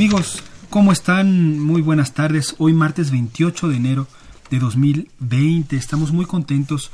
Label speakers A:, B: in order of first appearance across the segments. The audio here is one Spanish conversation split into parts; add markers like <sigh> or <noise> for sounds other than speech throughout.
A: Amigos, ¿cómo están? Muy buenas tardes. Hoy martes 28 de enero de 2020. Estamos muy contentos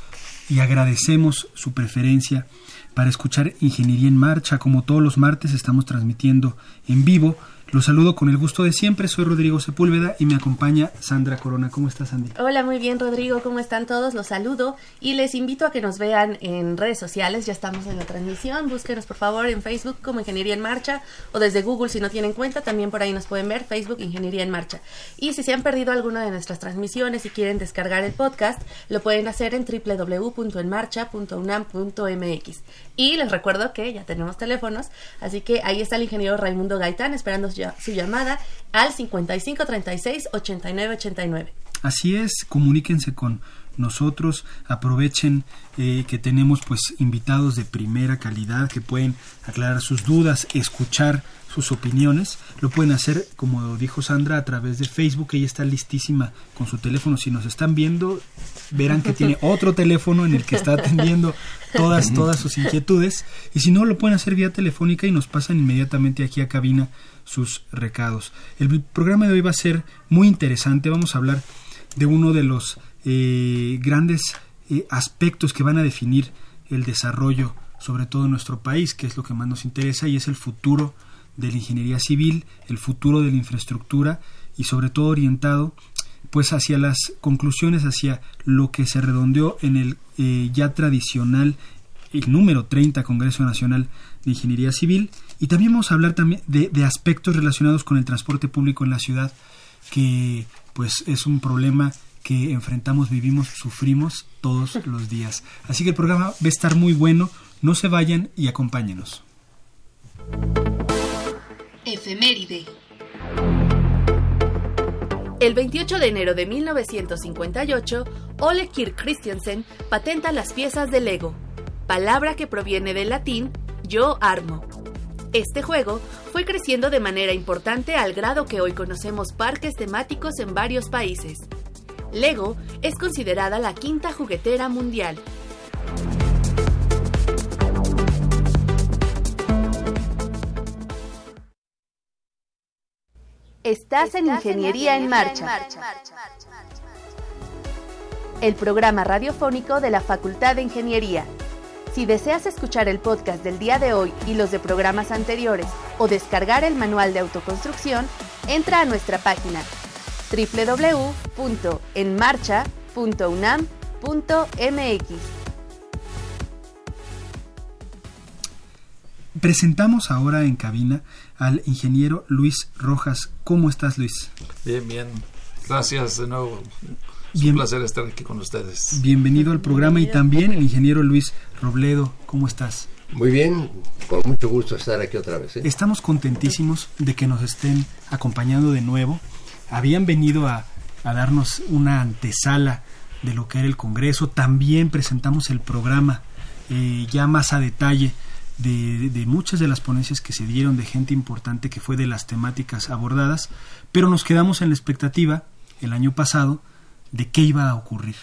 A: y agradecemos su preferencia para escuchar Ingeniería en Marcha. Como todos los martes estamos transmitiendo en vivo los saludo con el gusto de siempre. Soy Rodrigo Sepúlveda y me acompaña Sandra Corona. ¿Cómo estás, Sandy?
B: Hola, muy bien, Rodrigo. ¿Cómo están todos? Los saludo y les invito a que nos vean en redes sociales. Ya estamos en la transmisión. Búsquenos, por favor, en Facebook como Ingeniería en Marcha o desde Google si no tienen cuenta. También por ahí nos pueden ver Facebook Ingeniería en Marcha. Y si se han perdido alguna de nuestras transmisiones y quieren descargar el podcast, lo pueden hacer en www.enmarcha.unam.mx. Y les recuerdo que ya tenemos teléfonos, así que ahí está el ingeniero Raimundo Gaitán esperando su llamada al 5536 8989.
A: Así es, comuníquense con nosotros, aprovechen eh, que tenemos pues invitados de primera calidad que pueden aclarar sus dudas, escuchar sus opiniones, lo pueden hacer, como dijo Sandra, a través de Facebook. Ella está listísima con su teléfono. Si nos están viendo, verán que tiene <laughs> otro teléfono en el que está atendiendo todas, todas sus inquietudes. Y si no, lo pueden hacer vía telefónica y nos pasan inmediatamente aquí a cabina sus recados. El programa de hoy va a ser muy interesante. Vamos a hablar de uno de los eh, grandes eh, aspectos que van a definir el desarrollo, sobre todo en nuestro país, que es lo que más nos interesa, y es el futuro de la ingeniería civil, el futuro de la infraestructura y sobre todo orientado pues hacia las conclusiones, hacia lo que se redondeó en el eh, ya tradicional el número 30 Congreso Nacional de Ingeniería Civil y también vamos a hablar también de, de, aspectos relacionados con el transporte público en la ciudad que pues es un problema que enfrentamos, vivimos, sufrimos todos <laughs> los días. Así que el programa va a estar muy bueno, no se vayan y acompáñenos.
C: Efeméride. El 28 de enero de 1958, Ole Kirk Christiansen patenta las piezas de Lego, palabra que proviene del latín yo armo. Este juego fue creciendo de manera importante al grado que hoy conocemos parques temáticos en varios países. Lego es considerada la quinta juguetera mundial Estás en Ingeniería en Marcha. El programa radiofónico de la Facultad de Ingeniería. Si deseas escuchar el podcast del día de hoy y los de programas anteriores o descargar el manual de autoconstrucción, entra a nuestra página www.enmarcha.unam.mx.
A: Presentamos ahora en cabina al ingeniero Luis Rojas. ¿Cómo estás, Luis?
D: Bien, bien. Gracias de nuevo. Es un placer estar aquí con ustedes.
A: Bienvenido al programa y también el ingeniero Luis Robledo. ¿Cómo estás?
E: Muy bien, con mucho gusto estar aquí otra vez. ¿eh?
A: Estamos contentísimos de que nos estén acompañando de nuevo. Habían venido a, a darnos una antesala de lo que era el Congreso. También presentamos el programa eh, ya más a detalle de, muchas de las ponencias que se dieron, de gente importante que fue de las temáticas abordadas, pero nos quedamos en la expectativa el año pasado de qué iba a ocurrir.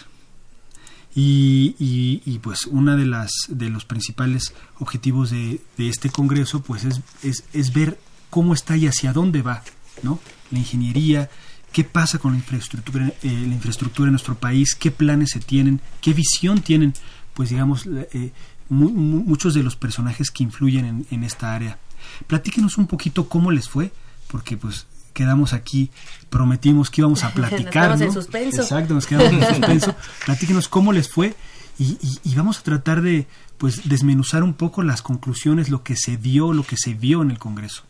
A: Y, y, pues una de las de los principales objetivos de, de este congreso pues es, es, es, ver cómo está y hacia dónde va no la ingeniería qué pasa con la infraestructura eh, la infraestructura en nuestro país qué planes se tienen qué visión tienen pues digamos eh, muchos de los personajes que influyen en, esta área. Platíquenos un poquito cómo les fue, porque pues quedamos aquí, prometimos que íbamos a platicar. <laughs>
B: nos quedamos en suspenso.
A: Exacto, nos quedamos en <laughs> suspenso. Platíquenos cómo les fue y, y, vamos a tratar de pues desmenuzar un poco las conclusiones, lo que se dio, lo que se vio en el Congreso.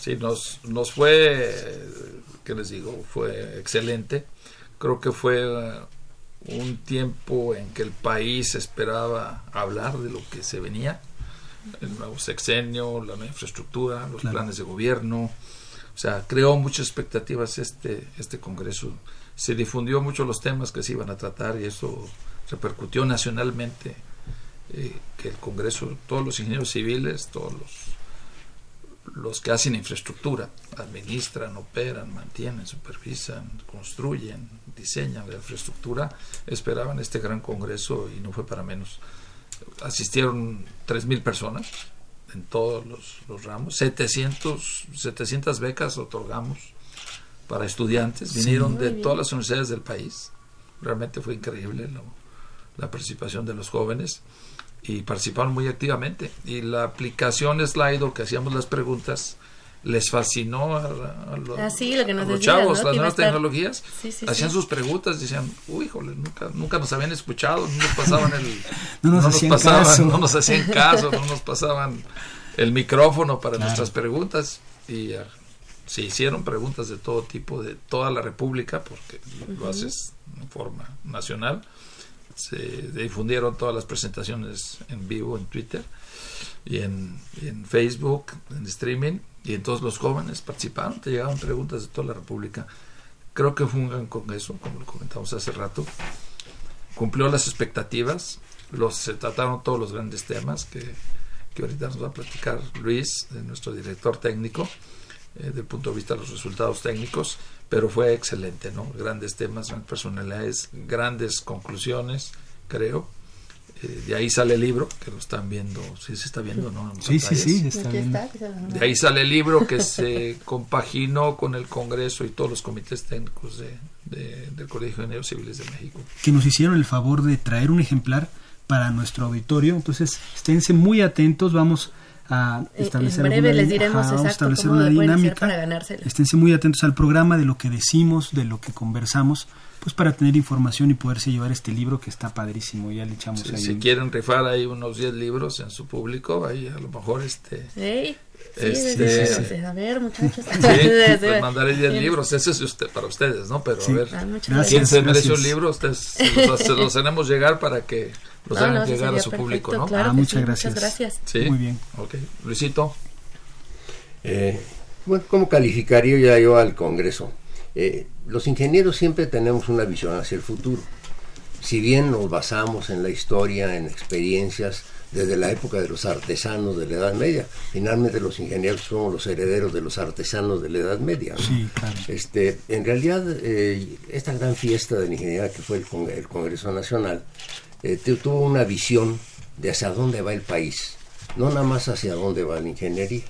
D: Sí, nos, nos fue, ¿qué les digo? Fue excelente. Creo que fue uh, un tiempo en que el país esperaba hablar de lo que se venía, el nuevo sexenio, la nueva infraestructura, los planes de gobierno. Sea, creó muchas expectativas este, este Congreso. Se difundió mucho los temas que se iban a tratar y eso repercutió nacionalmente eh, que el Congreso, todos los ingenieros civiles, todos los, los que hacen infraestructura, administran, operan, mantienen, supervisan, construyen, diseñan la infraestructura, esperaban este gran Congreso y no fue para menos. Asistieron 3.000 personas en todos los, ramos, 700, 700 becas otorgamos para estudiantes, vinieron de todas las universidades del país, realmente fue increíble la participación de los jóvenes y participaron muy activamente. Y la aplicación Slido, que hacíamos las preguntas, les fascinó a, los,
B: ah,
D: chavos, las nuevas tecnologías. hacían sus preguntas, decían, uy, híjole, nunca, nunca nos habían escuchado, no nos pasaban el... <laughs>
A: no nos, hacían caso.
D: no nos hacían caso, <laughs> no nos pasaban el micrófono para nuestras preguntas. Y uh, se hicieron preguntas de todo tipo, de toda la República, porque lo haces en forma nacional se difundieron todas las presentaciones en vivo en Twitter y en, Facebook, en streaming, y entonces los jóvenes participaron, te llegaban preguntas de toda la República. Creo que fungan con eso, como lo comentamos hace rato. Cumplió las expectativas, los, se trataron todos los grandes temas que, que ahorita nos va a platicar Luis, nuestro director técnico, eh, desde el punto de vista de los resultados técnicos pero fue excelente, ¿no? Grandes temas, grandes personalidades, grandes conclusiones, creo. Eh, de ahí sale el libro, que lo están viendo, sí se está viendo, ¿no?
A: Sí, sí, sí, está
D: De ahí sale el libro que se <laughs> compaginó con el Congreso y todos los comités técnicos de, del Colegio de Ingenieros Civiles de México.
A: Que nos hicieron el favor de traer un ejemplar para nuestro auditorio, entonces esténse muy atentos, vamos a
B: eh, establecer, en breve les diremos establecer una dinámica. Para
A: Esténse muy atentos al programa, de lo que decimos, de lo que conversamos, pues para tener información y poderse llevar este libro que está padrísimo. Ya le echamos ahí.
D: Si quieren rifar ahí unos 10 libros en su público, ahí a lo mejor este.
B: Sí, este, a ver, muchachos. Sí,
D: pues <laughs> mandaré 10 libros. Ese es usted, para ustedes, ¿no? Pero a ver, ah, ¿quién se merece un libro? Ustedes se los, tenemos llegar para que los hagan llegar a su público, ¿no?
A: ah, muchas, gracias.
B: muchas gracias.
D: Sí.
A: Muy bien.
D: Ok. Luisito.
E: Eh, bueno, ¿cómo calificaría yo al Congreso? Eh, los ingenieros siempre tenemos una visión hacia el futuro. Si bien nos basamos en la historia, en experiencias, desde la época de los artesanos de la Edad Media. Finalmente los ingenieros somos los herederos de los artesanos de la Edad Media. este, en realidad, eh, esta gran fiesta de la ingeniería que fue el, Congreso Nacional eh, tuvo una visión de hacia dónde va el país, no nada más hacia dónde va la ingeniería.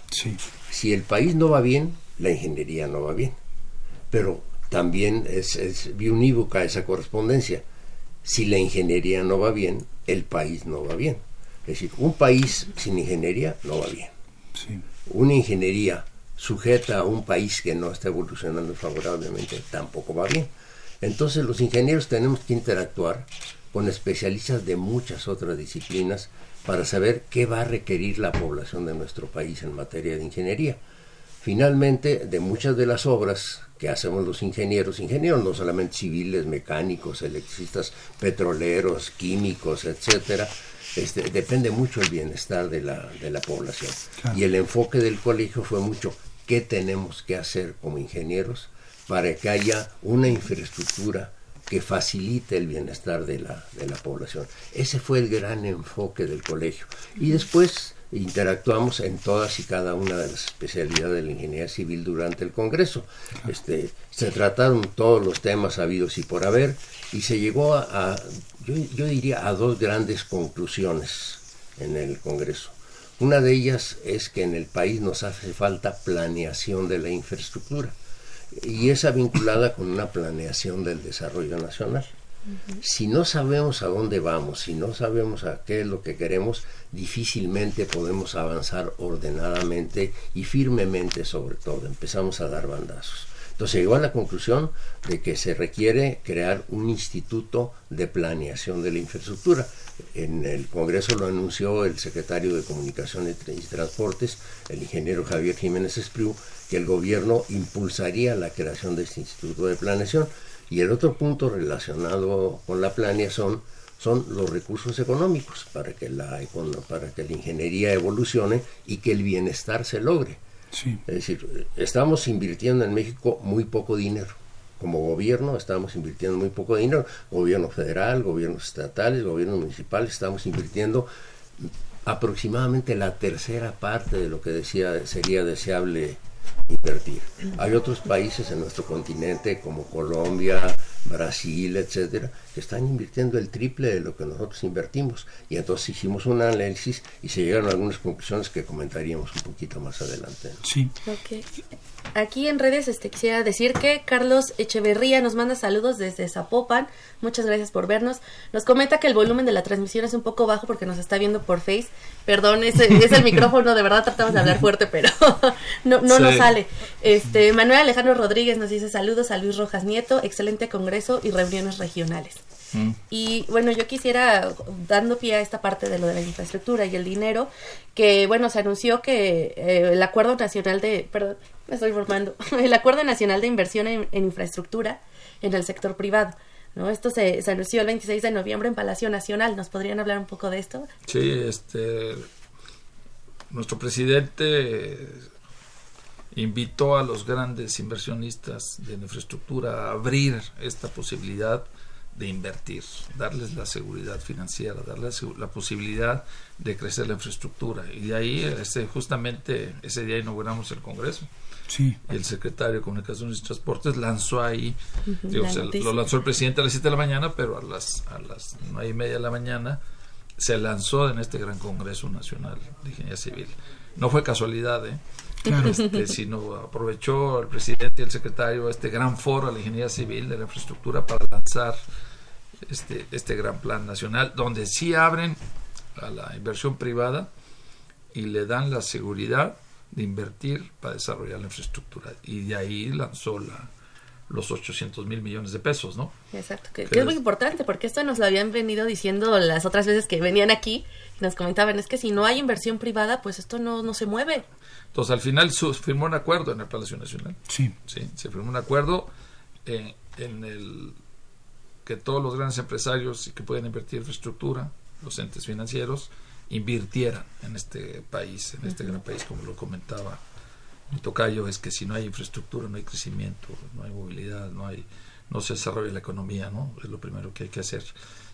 E: Si el país no va bien, la ingeniería no va bien. Pero también es, es unívoca esa correspondencia. Si la ingeniería no va bien, el país no va bien. Es decir, un país sin ingeniería no va bien. Una ingeniería sujeta a un país que no está evolucionando favorablemente tampoco va bien. Entonces los ingenieros tenemos que interactuar con especialistas de muchas otras disciplinas para saber qué va a requerir la población de nuestro país en materia de ingeniería. Finalmente, de muchas de las obras que hacemos los ingenieros, ingenieros no solamente civiles, mecánicos, electricistas, petroleros, químicos, etcétera, este, depende mucho el bienestar de la, de la población. Y el enfoque del colegio fue mucho qué tenemos que hacer como ingenieros para que haya una infraestructura que facilite el bienestar de la, de la población. Ese fue el gran enfoque del colegio. Y después interactuamos en todas y cada una de las especialidades de la ingeniería civil durante el Congreso. Este, se trataron todos los temas habidos y por haber y se llegó a, yo, yo, diría, a dos grandes conclusiones en el Congreso. Una de ellas es que en el país nos hace falta planeación de la infraestructura y esa vinculada con una planeación del desarrollo nacional. Si no sabemos a dónde vamos, si no sabemos a qué es lo que queremos, difícilmente podemos avanzar ordenadamente y firmemente sobre todo. Empezamos a dar bandazos. Entonces llegó a la conclusión de que se requiere crear un instituto de planeación de la infraestructura. En el Congreso lo anunció el secretario de Comunicación y Transportes, el ingeniero Javier Jiménez Espriu, que el gobierno impulsaría la creación de este instituto de planeación. Y el otro punto relacionado con la planeación son los recursos económicos para que la, para que la ingeniería evolucione y que el bienestar se logre. Es decir, estamos invirtiendo en México muy poco dinero. Como gobierno estamos invirtiendo muy poco dinero. Gobierno federal, gobiernos estatales, gobiernos municipales, estamos invirtiendo aproximadamente la tercera parte de lo que decía sería deseable invertir. Hay otros países en nuestro continente como Colombia, Brasil, etcétera, que están invirtiendo el triple de lo que nosotros invertimos. Y entonces hicimos un análisis y se llegaron a algunas conclusiones que comentaríamos un poquito más adelante.
A: Sí.
B: Aquí en redes este, quisiera decir que Carlos Echeverría nos manda saludos desde Zapopan. Muchas gracias por vernos. Nos comenta que el volumen de la transmisión es un poco bajo porque nos está viendo por Face. Perdón, es, es el micrófono, de verdad tratamos de hablar fuerte, pero <laughs> no, no nos sale. Este, Manuel Alejandro Rodríguez nos dice saludos a Luis Rojas Nieto, excelente congreso y reuniones regionales. Mm. Y bueno, yo quisiera, dando pie a esta parte de lo de la infraestructura y el dinero, que bueno, se anunció que eh, el Acuerdo Nacional de, perdón, me estoy formando, <laughs> el Acuerdo Nacional de Inversión en, Infraestructura en el sector privado. ¿no? Esto se, se, anunció el 26 de noviembre en Palacio Nacional. ¿Nos podrían hablar un poco de esto?
D: Sí, este, nuestro presidente invitó a los grandes inversionistas de infraestructura a abrir esta posibilidad de invertir, darles la seguridad financiera, darles la posibilidad de crecer la infraestructura. Y de ahí, este, justamente ese día inauguramos el Congreso.
A: Sí.
D: Y el secretario de Comunicaciones y Transportes lanzó ahí, lo lanzó el presidente a las 7 de la mañana, pero a las, a las 9 y media de la mañana se lanzó en este gran Congreso Nacional de Ingeniería Civil. No fue casualidad, ¿eh? Este, <laughs> sino aprovechó el presidente y el secretario este gran foro a la ingeniería civil de la infraestructura para lanzar este, este gran plan nacional, donde sí abren a la inversión privada y le dan la seguridad de invertir para desarrollar la infraestructura. Y de ahí lanzó la, los 800 mil millones de pesos, ¿no?
B: Exacto, que, es muy importante porque esto nos lo habían venido diciendo las otras veces que venían aquí y nos comentaban, es que si no hay inversión privada, pues esto no, no se mueve.
D: Entonces al final se firmó un acuerdo en el Palacio Nacional.
A: Sí.
D: Sí, se firmó un acuerdo en, en el que todos los grandes empresarios que pueden invertir en infraestructura, los entes financieros, invirtieran en este país, en este gran país, como lo comentaba mi tocayo, es que si no hay infraestructura, no hay crecimiento, no hay movilidad, no hay no se desarrolla la economía, ¿no? Es lo primero que hay que hacer.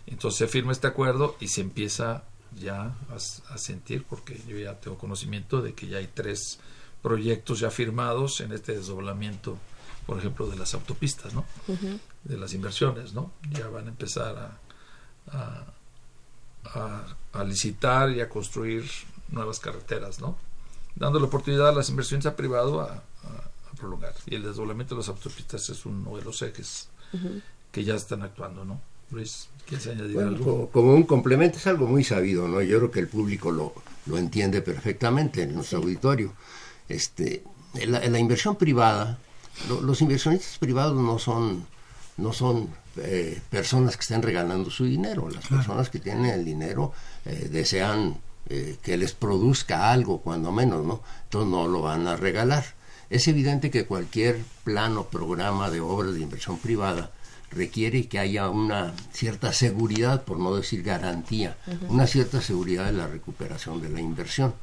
D: Entonces se firma este acuerdo y se empieza ya a, sentir, porque yo ya tengo conocimiento de que ya hay tres proyectos ya firmados en este desdoblamiento por ejemplo, de las autopistas, ¿no? De las inversiones, ¿no? Ya van a empezar a, a, licitar y a construir nuevas carreteras, ¿no? Dando la oportunidad a las inversiones a privado a, prolongar. Y el desdoblamiento de las autopistas es uno de los ejes que ya están actuando, ¿no? Luis, ¿quieres añadir algo?
E: Como un complemento es algo muy sabido, ¿no? Yo creo que el público lo, lo entiende perfectamente en nuestro auditorio. Este, la inversión privada los inversionistas privados no son, no son eh, personas que estén regalando su dinero. Las personas que tienen el dinero eh, desean eh, que les produzca algo, cuando menos, ¿no? Entonces no lo van a regalar. Es evidente que cualquier plan o programa de obras de inversión privada requiere que haya una cierta seguridad, por no decir garantía, una cierta seguridad de la recuperación de la inversión.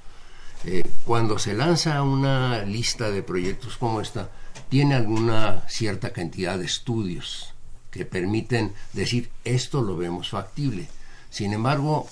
E: cuando se lanza una lista de proyectos como esta, tiene alguna cierta cantidad de estudios que permiten decir esto lo vemos factible. Sin embargo,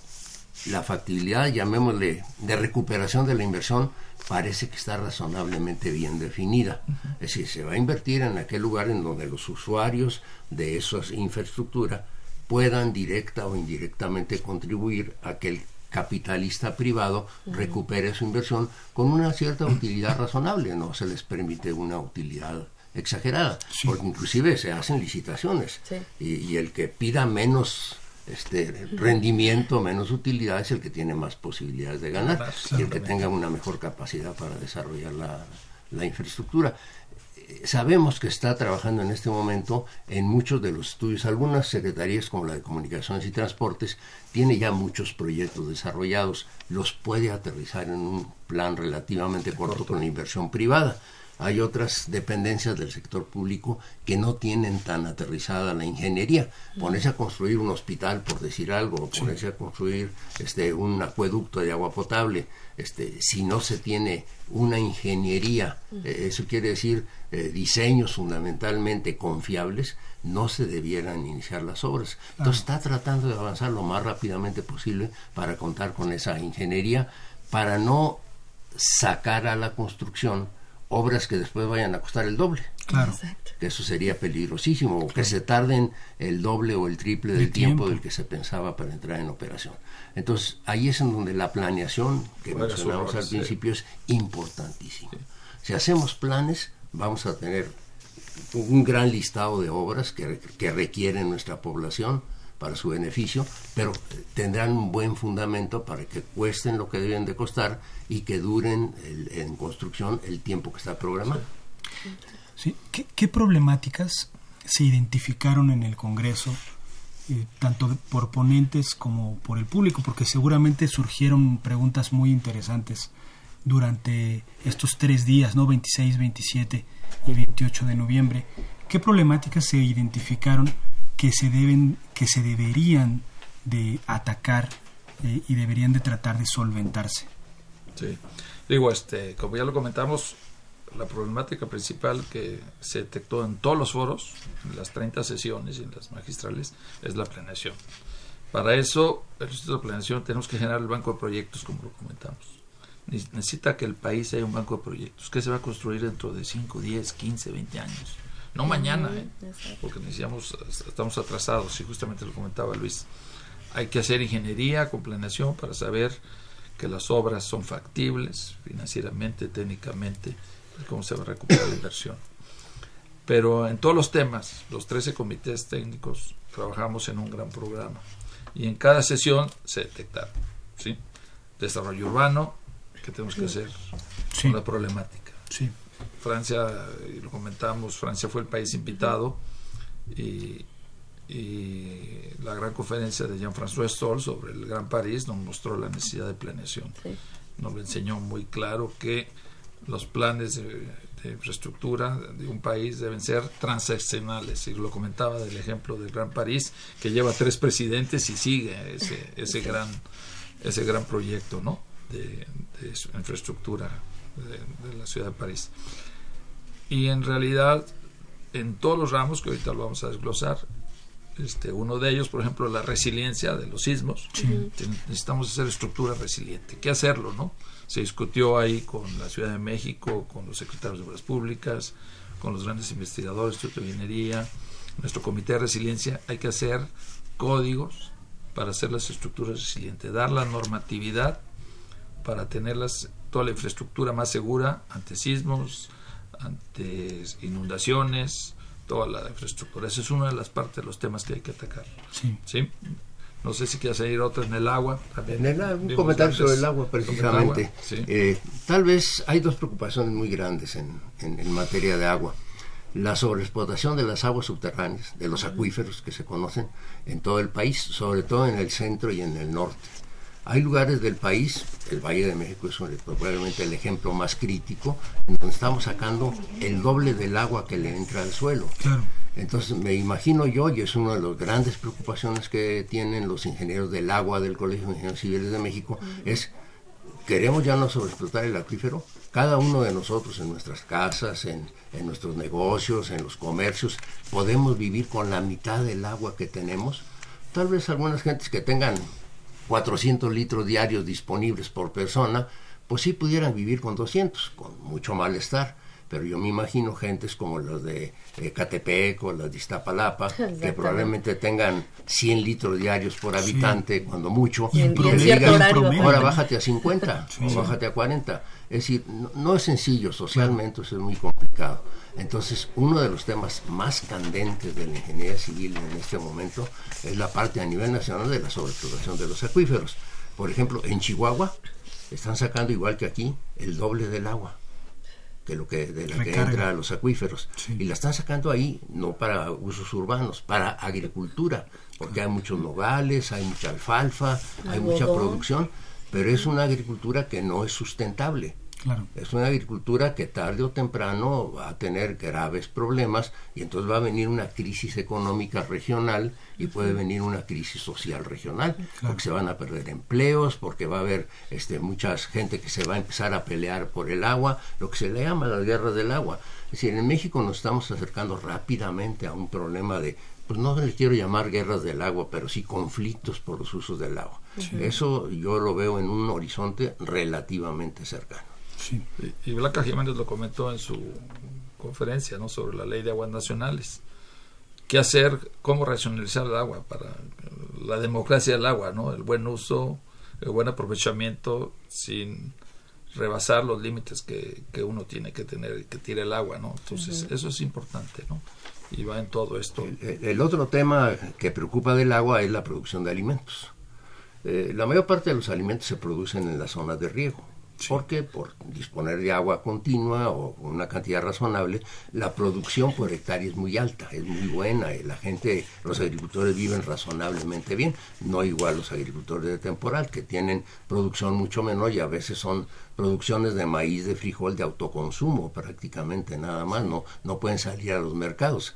E: la factibilidad, llamémosle, de recuperación de la inversión parece que está razonablemente bien definida. Es decir, se va a invertir en aquel lugar en donde los usuarios de esa infraestructura puedan directa o indirectamente contribuir a que el capitalista privado recupere su inversión con una cierta utilidad razonable, no se les permite una utilidad exagerada, porque inclusive se hacen licitaciones. Y, el que pida menos este rendimiento, menos utilidad es el que tiene más posibilidades de ganar y el que tenga una mejor capacidad para desarrollar la, la infraestructura sabemos que está trabajando en este momento en muchos de los estudios. Algunas secretarías, como la de Comunicaciones y Transportes, tiene ya muchos proyectos desarrollados. Los puede aterrizar en un plan relativamente corto con inversión privada hay otras dependencias del sector público que no tienen tan aterrizada la ingeniería. Ponerse a construir un hospital, por decir algo, ponerse a construir este, un acueducto de agua potable, este, si no se tiene una ingeniería, eh, eso quiere decir eh, diseños fundamentalmente confiables, no se debieran iniciar las obras. Entonces está tratando de avanzar lo más rápidamente posible para contar con esa ingeniería, para no sacar a la construcción obras que después vayan a costar el doble.
A: Claro.
E: Que eso sería peligrosísimo, o que se tarden el doble o el triple del tiempo. del que se pensaba para entrar en operación. Entonces, ahí es en donde la planeación que mencionamos al principio es importantísima. Si hacemos planes, vamos a tener un gran listado de obras que, que requieren nuestra población para su beneficio, pero tendrán un buen fundamento para que cuesten lo que deben de costar y que duren en construcción el tiempo que está programado.
A: Sí. ¿Qué, problemáticas se identificaron en el Congreso, eh, tanto por ponentes como por el público? Porque seguramente surgieron preguntas muy interesantes durante estos tres días, ¿no? 26, 27 y 28 de noviembre. ¿Qué problemáticas se identificaron que se deben, que se deberían de atacar eh, y deberían de tratar de solventarse.
D: Sí, digo, este, como ya lo comentamos, la problemática principal que se detectó en todos los foros, en las 30 sesiones y en las magistrales, es la planeación. Para eso, el Instituto de Planeación tenemos que generar el banco de proyectos, como lo comentamos. Necesita que el país haya un banco de proyectos. que se va a construir dentro de 5, 10, 15, 20 años? No mañana, ¿eh? porque necesitamos, estamos atrasados, y justamente lo comentaba Luis. Hay que hacer ingeniería con planeación para saber que las obras son factibles financieramente, técnicamente, cómo se va a recuperar la inversión. Pero en todos los temas, los 13 comités técnicos trabajamos en un gran programa y en cada sesión se detectaron, ¿sí? Desarrollo urbano, que tenemos que hacer sí. con la problemática.
A: Sí.
D: Francia, lo comentamos, Francia fue el país invitado y, la gran conferencia de Jean-François Stoll sobre el Gran París nos mostró la necesidad de planeación. Nos lo enseñó muy claro que los planes de, infraestructura de un país deben ser transaccionales. Y lo comentaba del ejemplo del Gran París, que lleva tres presidentes y sigue ese, ese, gran, ese gran proyecto ¿no? de, de infraestructura de, la ciudad de París. Y en realidad, en todos los ramos, que ahorita lo vamos a desglosar, este, uno de ellos, por ejemplo, la resiliencia de los sismos. Necesitamos hacer estructura resiliente. ¿Qué hacerlo, no? Se discutió ahí con la Ciudad de México, con los secretarios de Obras Públicas, con los grandes investigadores de ingeniería, nuestro comité de resiliencia. Hay que hacer códigos para hacer las estructuras resilientes, dar la normatividad para tenerlas toda la infraestructura más segura ante sismos, ante inundaciones, toda la infraestructura. Esa es una de las partes de los temas que hay que atacar.
A: Sí.
D: ¿Sí? No sé si quieres añadir otra en el agua.
E: También un comentario sobre el agua, precisamente. Eh, tal vez hay dos preocupaciones muy grandes en, en, materia de agua. La sobreexplotación de las aguas subterráneas, de los acuíferos que se conocen en todo el país, sobre todo en el centro y en el norte. Hay lugares del país, el Valle de México es probablemente el ejemplo más crítico, en donde estamos sacando el doble del agua que le entra al suelo. Entonces me imagino yo, y es una de las grandes preocupaciones que tienen los ingenieros del agua del Colegio de Ingenieros Civiles de México, es, ¿queremos ya no sobreexplotar el acuífero? Cada uno de nosotros en nuestras casas, en, en nuestros negocios, en los comercios, podemos vivir con la mitad del agua que tenemos. Tal vez algunas gentes que tengan 400 litros diarios disponibles por persona, pues sí pudieran vivir con 200, con mucho malestar. Pero yo me imagino gentes como los de eh, Catepec o las de Iztapalapa, que probablemente tengan 100 litros diarios por habitante, cuando mucho,
B: Y en- y
E: digan, ahora bájate a 50 o bájate a 40. Es decir, no, no es sencillo, socialmente eso es muy complicado. Entonces, uno de los temas más candentes de la ingeniería civil en este momento es la parte a nivel nacional de la sobreexplotación de los acuíferos. Por ejemplo, en Chihuahua están sacando igual que aquí el doble del agua que lo que de la que entra a los acuíferos.
A: Sí.
E: y la están sacando ahí no para usos urbanos para agricultura porque hay muchos nogales hay mucha alfalfa hay mucha producción pero es una agricultura que no es sustentable
A: Claro.
E: es una agricultura que tarde o temprano va a tener graves problemas y entonces va a venir una crisis económica regional y puede venir una crisis social regional, porque se van a perder empleos, porque va a haber este, mucha gente que se va a empezar a pelear por el agua, lo que se le llama las guerras del agua. Es decir, en México nos estamos acercando rápidamente a un problema de, pues no le quiero llamar guerras del agua, pero sí conflictos por los usos del agua. Eso yo lo veo en un horizonte relativamente cercano.
A: Sí.
D: Y, y Blanca Jiménez lo comentó en su conferencia ¿no? sobre la ley de aguas nacionales. ¿Qué hacer? ¿Cómo racionalizar el agua? Para la democracia del agua, ¿no? el buen uso, el buen aprovechamiento sin rebasar los límites que, que uno tiene que tener y que tire el agua. ¿no? Entonces, eso es importante. ¿no? Y va en todo esto.
E: El, el otro tema que preocupa del agua es la producción de alimentos. Eh, la mayor parte de los alimentos se producen en las zonas de riego. Porque por disponer de agua continua o una cantidad razonable, la producción por hectárea es muy alta, es muy buena. y la gente, los agricultores viven razonablemente bien. No igual los agricultores de temporal, que tienen producción mucho menor y a veces son producciones de maíz, de frijol, de autoconsumo prácticamente nada más. No, no pueden salir a los mercados.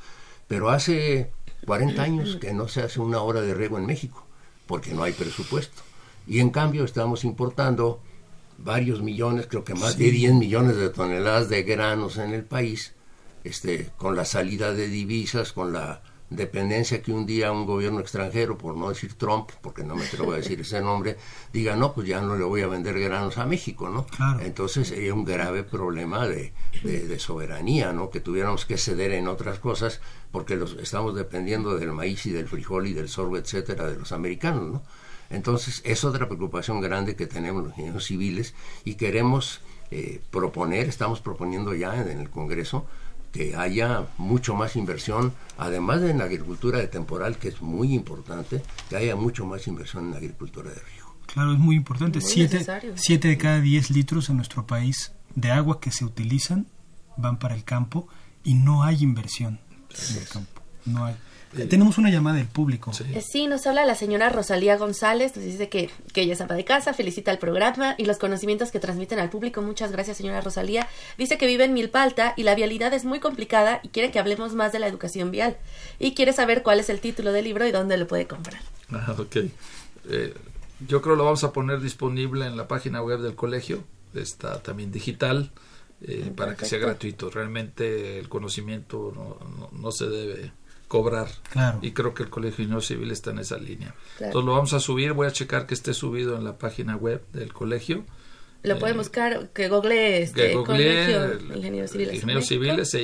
E: Pero hace 40 años que no se hace una hora de riego en México, porque no hay presupuesto. Y en cambio estamos importando varios millones, creo que más de 10 millones de toneladas de granos en el país, este, con la salida de divisas, con la dependencia que un día un gobierno extranjero, por no decir Trump, porque no me atrevo a decir <laughs> ese nombre, diga, no, pues ya no le voy a vender granos a México, ¿no?
A: Claro.
E: Entonces sería un grave problema de, de, de soberanía, ¿no? Que tuviéramos que ceder en otras cosas porque los, estamos dependiendo del maíz y del frijol y del sorbo, etcétera, de los americanos, ¿no? Entonces, es otra preocupación grande que tenemos los ingenieros civiles y queremos eh, proponer, estamos proponiendo ya en el Congreso, que haya mucho más inversión, además de en la agricultura de temporal, que es muy importante, que haya mucho más inversión en la agricultura de riego.
A: Claro, es muy importante.
B: Muy
A: siete, siete de cada diez litros en nuestro país de agua que se utilizan van para el campo y no hay inversión en el campo. No hay. Eh, Tenemos una llamada del público.
D: Sí.
B: Eh, Sí, nos habla la señora Rosalía González, nos dice que, que ella es ama de casa, felicita el programa y los conocimientos que transmiten al público. Muchas gracias, señora Rosalía. Dice que vive en Milpalta y la vialidad es muy complicada y quiere que hablemos más de la educación vial. Y quiere saber cuál es el título del libro y dónde lo puede comprar.
D: Ah, ok. Eh, yo creo lo vamos a poner disponible en la página web del colegio. Está también digital eh, para que sea gratuito. Realmente el conocimiento no, no- no se debe cobrar.
A: Claro.
D: Y creo que el Colegio de Ingenieros Civil está en esa línea.
B: Claro.
D: Entonces lo vamos a subir. Voy a checar que esté subido en la página web del colegio.
B: Lo
D: Eh,
B: pueden buscar, que google este
D: que googleé
B: colegio
D: el-
B: ingenieros civiles.
D: Ingenieros. Civiles,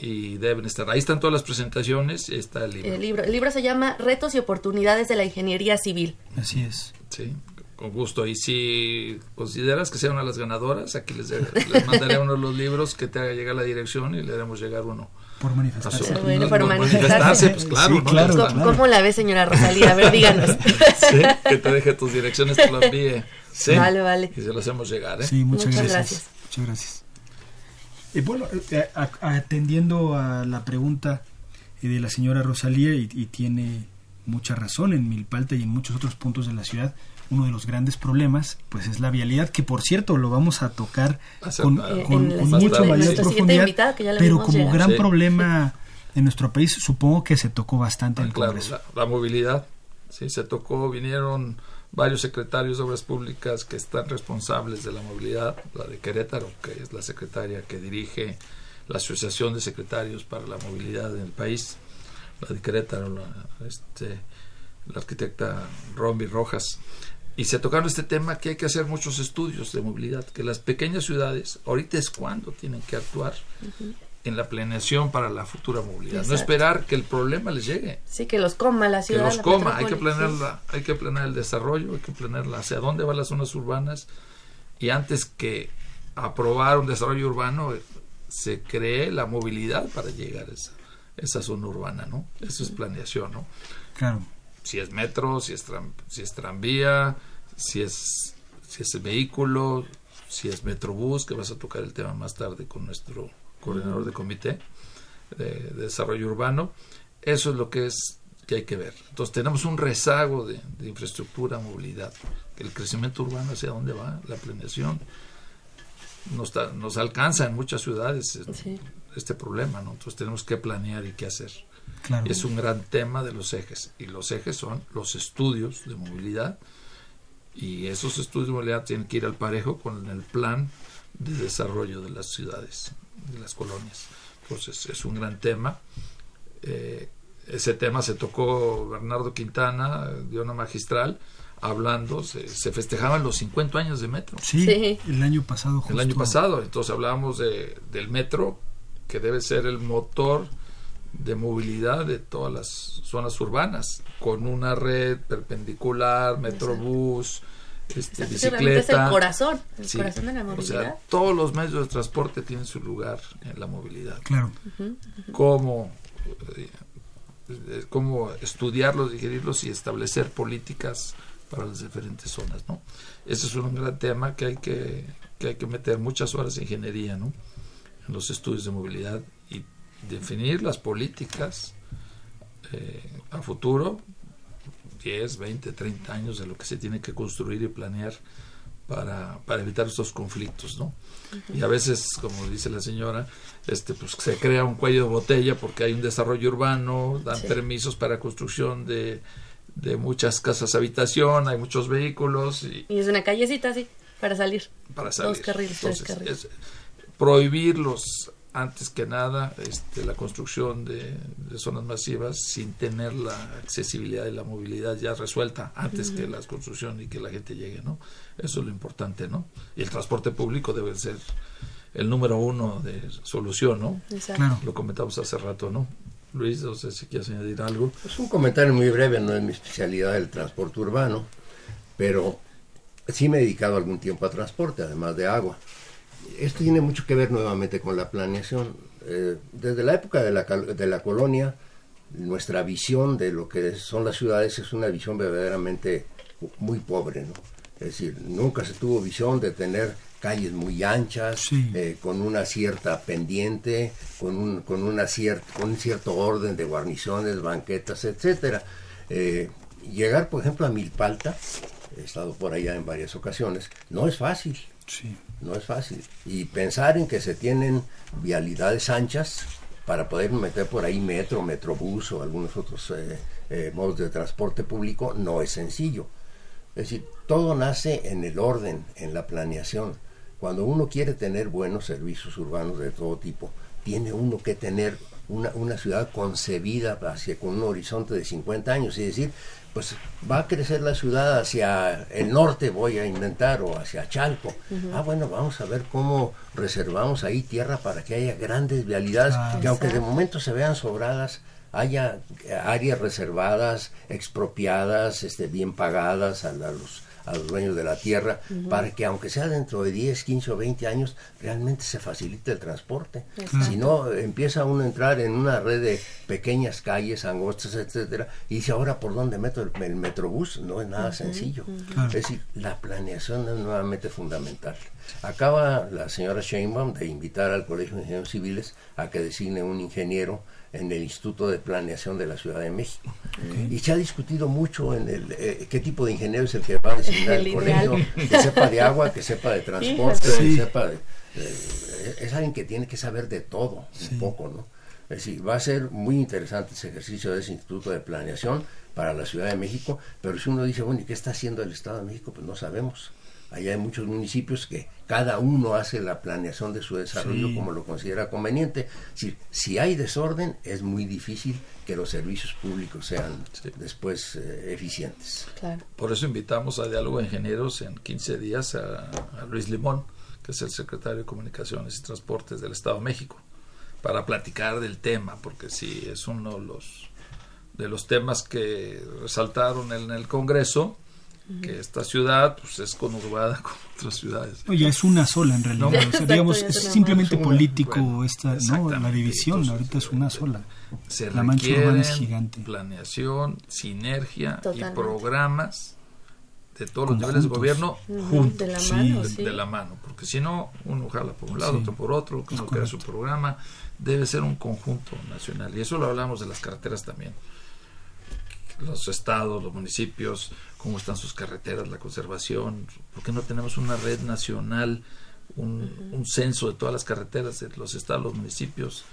D: y deben estar. Ahí están todas las presentaciones y está el libro.
B: El libro, el libro se llama Retos y oportunidades de la ingeniería civil.
A: Así es.
D: Sí, con gusto. Y si consideras que sea una de las ganadoras, aquí les, <laughs> les mandaré uno de los libros que te haga llegar la dirección y le haremos llegar uno.
A: Por
D: su-
A: manifestarse.
B: Bueno,
D: por
B: manifestarse.
D: pues claro.
A: Sí,
D: ¿no?
A: claro.
D: Ya
B: ¿Cómo, la ve, señora Rosalía? A ver, díganos. <laughs>
D: Sí, que te deje tus direcciones, te lo envíe. Sí.
B: Vale, vale.
D: Y se lo hacemos llegar, ¿eh?
A: Sí, muchas,
B: Muchas
A: gracias.
B: gracias.
A: Muchas gracias. Y bueno, eh, atendiendo a la pregunta eh, de la señora Rosalía, y, y tiene mucha razón en Milpalta y en muchos otros puntos de la ciudad, uno de los grandes problemas, pues es la vialidad, que por cierto lo vamos a tocar con,
D: eh,
A: con- mucho mayor profundidad,
B: invitada, que ya la
A: pero como
B: llegar.
A: gran
D: Sí.
A: problema en nuestro país, supongo que se tocó bastante en el
D: Ah, claro,
A: Congreso.
D: la, la movilidad. Sí, se tocó, vinieron varios secretarios de obras públicas que están responsables de la movilidad, la de Querétaro, que es la secretaria que dirige la Asociación de Secretarios para la Movilidad en el país, la de Querétaro, la, este, la arquitecta Rombi Rojas. Y se tocaron este tema que hay que hacer muchos estudios de movilidad, que las pequeñas ciudades ahorita es cuando tienen que actuar en la planeación para la futura movilidad, no esperar que el problema les llegue.
B: Sí, que los coma la ciudad.
D: Que los coma, hay que planearla, hay que planear el desarrollo, hay que planearla hacia dónde van las zonas urbanas y antes que aprobar un desarrollo urbano se cree la movilidad para llegar a esa, esa zona urbana, ¿no? Eso es planeación, ¿no?
A: Claro.
D: Si es metro, si es, si es tranvía, si es, si es vehículo, si es metrobús, que vas a tocar el tema más tarde con nuestro coordinador de comité de, desarrollo urbano. Eso es lo que es que hay que ver. Entonces tenemos un rezago de, infraestructura, movilidad. El crecimiento urbano hacia dónde va, la planeación. Nos, nos alcanza en muchas ciudades este problema, ¿no? Entonces tenemos que planear y qué hacer. Es un gran tema de los ejes. Y los ejes son los estudios de movilidad. Y esos estudios de movilidad tienen que ir al parejo con el plan de desarrollo de las ciudades de las colonias. Entonces es un gran tema. Eh, ese tema se tocó Bernardo Quintana, dio una magistral, hablando, se, festejaban los 50 años de metro.
A: Sí, el año pasado.
D: El año pasado, entonces hablábamos de, del metro, que debe ser el motor de movilidad de todas las zonas urbanas, con una red perpendicular, metrobús, este, bicicleta.
B: Es el corazón, el corazón de la movilidad.
D: O sea, todos los medios de transporte tienen su lugar en la movilidad.
A: Claro.
D: Cómo, eh, cómo estudiarlos, digerirlos y establecer políticas para las diferentes zonas, ¿no? Ese es un gran tema que hay que, que hay que meter muchas horas de ingeniería, ¿no? En los estudios de movilidad definir las políticas eh, a futuro 10, 20, 30 años de lo que se tiene que construir y planear para, para evitar estos conflictos, ¿no? Y a veces, como dice la señora, este, pues se crea un cuello de botella porque hay un desarrollo urbano, dan permisos para construcción de, de muchas casas habitación, hay muchos vehículos. Y,
B: es una callecita así, para salir.
D: Para salir.
B: Dos carriles, tres carriles.
D: prohibir los antes que nada este, la construcción de, zonas masivas sin tener la accesibilidad y la movilidad ya resuelta antes que la construcción y que la gente llegue, ¿no? Eso es lo importante, ¿no? Y el transporte público debe ser el número uno de solución, ¿no?
A: Claro.
D: Lo comentamos hace rato, ¿no? Luis, no sé si quieres añadir algo.
E: Es pues un comentario muy breve, no es mi especialidad el transporte urbano, pero sí me he dedicado algún tiempo a transporte, además de agua esto tiene mucho que ver nuevamente con la planeación. Eh, desde la época de la, de la colonia, nuestra visión de lo que son las ciudades es una visión verdaderamente muy pobre, ¿no? Es decir, nunca se tuvo visión de tener calles muy anchas, eh, con una cierta pendiente, con un, con, una con un cierto orden de guarniciones, banquetas, etcétera. Eh, llegar, por ejemplo, a Milpalta, he estado por allá en varias ocasiones, no es fácil.
A: Sí.
E: No es fácil. Y pensar en que se tienen vialidades anchas para poder meter por ahí metro, metrobús o algunos otros eh, eh, modos de transporte público no es sencillo. Es decir, todo nace en el orden, en la planeación. Cuando uno quiere tener buenos servicios urbanos de todo tipo, tiene uno que tener una, una ciudad concebida hacia, con un horizonte de 50 años, es decir, pues va a crecer la ciudad hacia el norte, voy a inventar, o hacia Chalco. Ah, bueno, vamos a ver cómo reservamos ahí tierra para que haya grandes vialidades, que aunque de momento se vean sobradas, haya áreas reservadas, expropiadas, este, bien pagadas a, los a los dueños de la tierra, para que aunque sea dentro de 10, 15 o 20 años, realmente se facilite el transporte. Si no, empieza uno a entrar en una red de pequeñas calles, angostas, etcétera, y dice, ahora, ¿por dónde meto el, metrobús? No es nada sencillo. Es decir, la planeación es nuevamente fundamental. Acaba la señora Sheinbaum de invitar al Colegio de Ingenieros Civiles a que designe un ingeniero en el Instituto de Planeación de la Ciudad de México. Y se ha discutido mucho en el eh, qué tipo de ingeniero es el que va a designar el, colegio, que sepa de agua, que sepa de transporte, que sepa de, es alguien que tiene que saber de todo, un poco, ¿no? Es decir, va a ser muy interesante ese ejercicio de ese Instituto de Planeación para la Ciudad de México, pero si uno dice, bueno, ¿y qué está haciendo el Estado de México? Pues no sabemos Allá hay muchos municipios que cada uno hace la planeación de su desarrollo
A: Sí.
E: como lo considera conveniente. Si, si hay desorden, es muy difícil que los servicios públicos sean
D: Sí.
E: después eh, eficientes.
B: Claro.
D: Por eso invitamos a Diálogo de Ingenieros en 15 días a, a Luis Limón, que es el secretario de Comunicaciones y Transportes del Estado de México, para platicar del tema, porque sí, es uno de los, de los temas que resaltaron en el Congreso, que esta ciudad pues, es conurbada <laughs> con otras ciudades.
A: No, ya es una sola en realidad.
D: No.
A: o sea, digamos, es simplemente
E: una.
A: político
D: Bueno,
A: esta, ¿no? La división,
D: Entonces,
A: ahorita es una sola.
D: Se
A: La mancha urbana es gigante.
D: planeación, sinergia
B: Totalmente.
D: y programas de todos los niveles de gobierno
B: Ujú,
D: juntos.
B: de la
A: Sí.
B: mano,
D: de,
B: sí.
D: de la mano, porque si no, uno jala por un lado,
A: Sí.
D: otro por otro, uno crea su programa, debe ser un conjunto nacional. Y eso lo hablamos de las carreteras también. Los estados, los municipios, cómo están sus carreteras, la conservación, ¿por qué no tenemos una red nacional, un, un censo de todas las carreteras de los estados, los municipios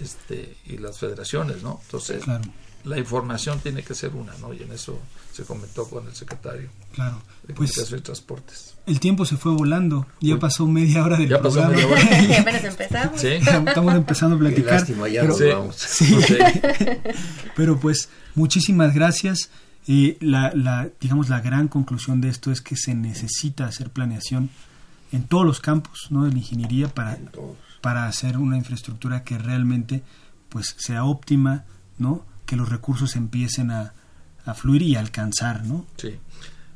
D: este, y las federaciones, ¿no? Entonces,
A: Claro,
D: la información tiene que ser una, ¿no? Y en eso se comentó con el secretario
A: claro.
D: de
A: Pues
D: Comunicación y Transportes.
A: el tiempo se fue volando. Ya
D: Uy.
A: pasó media hora del
D: Ya pasó
A: programa.
D: media hora. <laughs>
B: Y apenas empezamos.
D: Sí.
A: Estamos empezando a
E: Qué
A: platicar.
E: lástima, ya
A: pero-
E: nos
D: Sí.
E: vamos.
D: Sí. <laughs>
A: Pero pues muchísimas gracias. Eh, la, la, digamos, la gran conclusión de esto es que se necesita hacer planeación en todos los campos ¿no? de la ingeniería para, para hacer una infraestructura que realmente pues sea óptima, ¿no? Que los recursos empiecen a, a fluir y a alcanzar. ¿no?
D: Sí.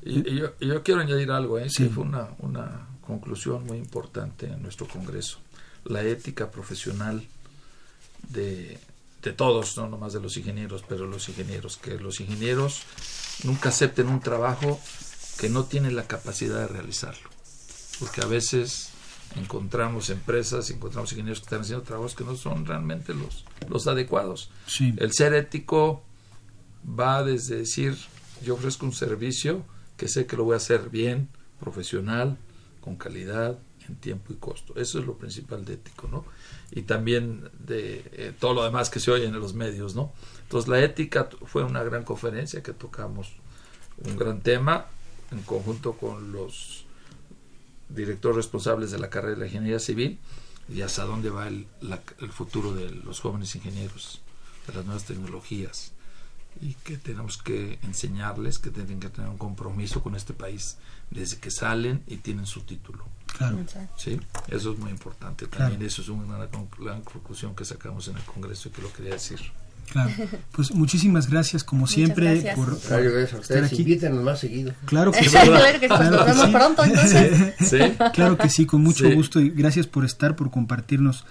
D: Y, y yo, yo quiero añadir algo, ¿eh?
A: Sí.
D: que fue una, una conclusión muy importante en nuestro Congreso. La ética profesional de, de todos, no nomás de los ingenieros, pero los ingenieros, que los ingenieros nunca acepten un trabajo que no tienen la capacidad de realizarlo. Porque a veces encontramos empresas, encontramos ingenieros que están haciendo trabajos que no son realmente los, los adecuados.
A: Sí,
D: El ser ético va desde decir, yo ofrezco un servicio que sé que lo voy a hacer bien, profesional, con calidad, en tiempo y costo. Eso es lo principal de ético, ¿no? Y también de eh, todo lo demás que se oye en los medios, ¿no? Entonces la ética fue una gran conferencia que tocamos un gran tema en conjunto con los directores responsables de la carrera de la ingeniería civil y hasta dónde va el, la- el futuro de los jóvenes ingenieros, de las nuevas tecnologías y que tenemos que enseñarles que tienen que tener un compromiso con este país desde que salen y tienen su título.
A: claro.
D: ¿sí? Eso es muy importante. También
A: Claro.
D: eso es una gran conclusión que sacamos en el Congreso y que lo quería decir.
A: Claro. Pues muchísimas gracias, como
B: Muchas
A: siempre,
B: gracias.
A: por,
E: gracias a
A: estar
E: ustedes.
A: aquí.
E: Invítenos más seguido.
A: Claro que <laughs> sí.
B: claro que sí,
A: Claro
B: nos
A: que sí.
B: pronto entonces. <laughs>
D: ¿Sí?
A: Claro que sí, con mucho
D: Sí.
A: gusto y gracias por estar, por compartirnos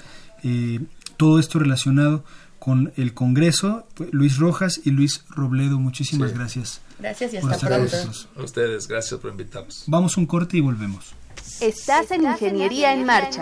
A: eh, todo esto relacionado con el Congreso. Luis Rojas y Luis Robledo, muchísimas
D: Sí.
A: gracias
B: Gracias y hasta pronto.
D: A ustedes, gracias por invitarnos.
A: Vamos un corte y volvemos.
C: Estás en Ingeniería en Marcha,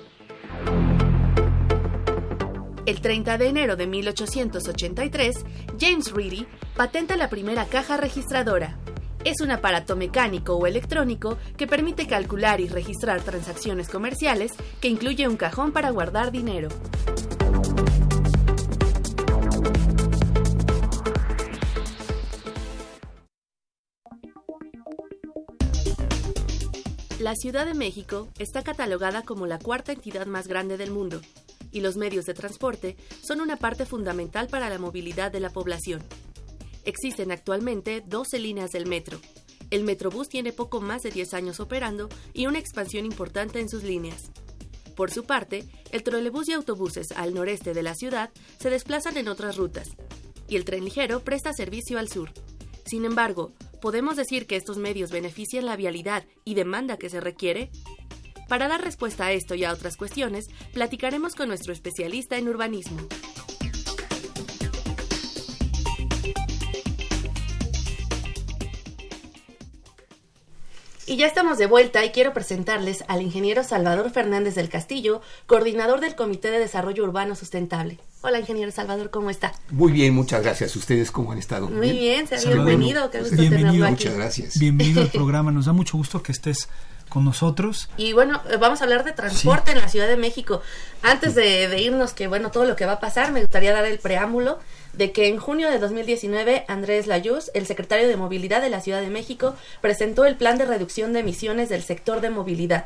C: El 30 de enero de 1883, James Reedy patenta la primera caja registradora. Es un aparato mecánico o electrónico que permite calcular y registrar transacciones comerciales que incluye un cajón para guardar dinero. La Ciudad de México está catalogada como la cuarta entidad más grande del mundo, y los medios de transporte son una parte fundamental para la movilidad de la población. Existen actualmente 12 líneas del metro. El Metrobús tiene poco más de 10 años operando y una expansión importante en sus líneas. Por su parte, el trolebús y autobuses al noreste de la ciudad se desplazan en otras rutas, y el tren ligero presta servicio al sur. Sin embargo, ¿podemos decir que estos medios benefician la vialidad y demanda que se requiere? Para dar respuesta a esto y a otras cuestiones, platicaremos con nuestro especialista en urbanismo.
B: Y ya estamos de vuelta y quiero presentarles al ingeniero Salvador Fernández del Castillo, coordinador del Comité de Desarrollo Urbano Sustentable. Hola, ingeniero Salvador, ¿cómo está?
F: Muy bien, muchas gracias. ¿Ustedes cómo han estado?
B: Muy bien, sea bienvenido. Qué gusto
A: bienvenido.
B: tenerlo aquí.
F: Muchas gracias.
A: Bienvenido al <laughs> programa, nos da mucho gusto que estés con nosotros.
B: Y bueno, eh, vamos a hablar de transporte en la Ciudad de México. Antes de, de irnos, que bueno, todo lo que va a pasar, me gustaría dar el preámbulo de que en junio de 2019 Andrés Layuz, el secretario de Movilidad de la Ciudad de México, presentó el plan de reducción de emisiones del sector de movilidad.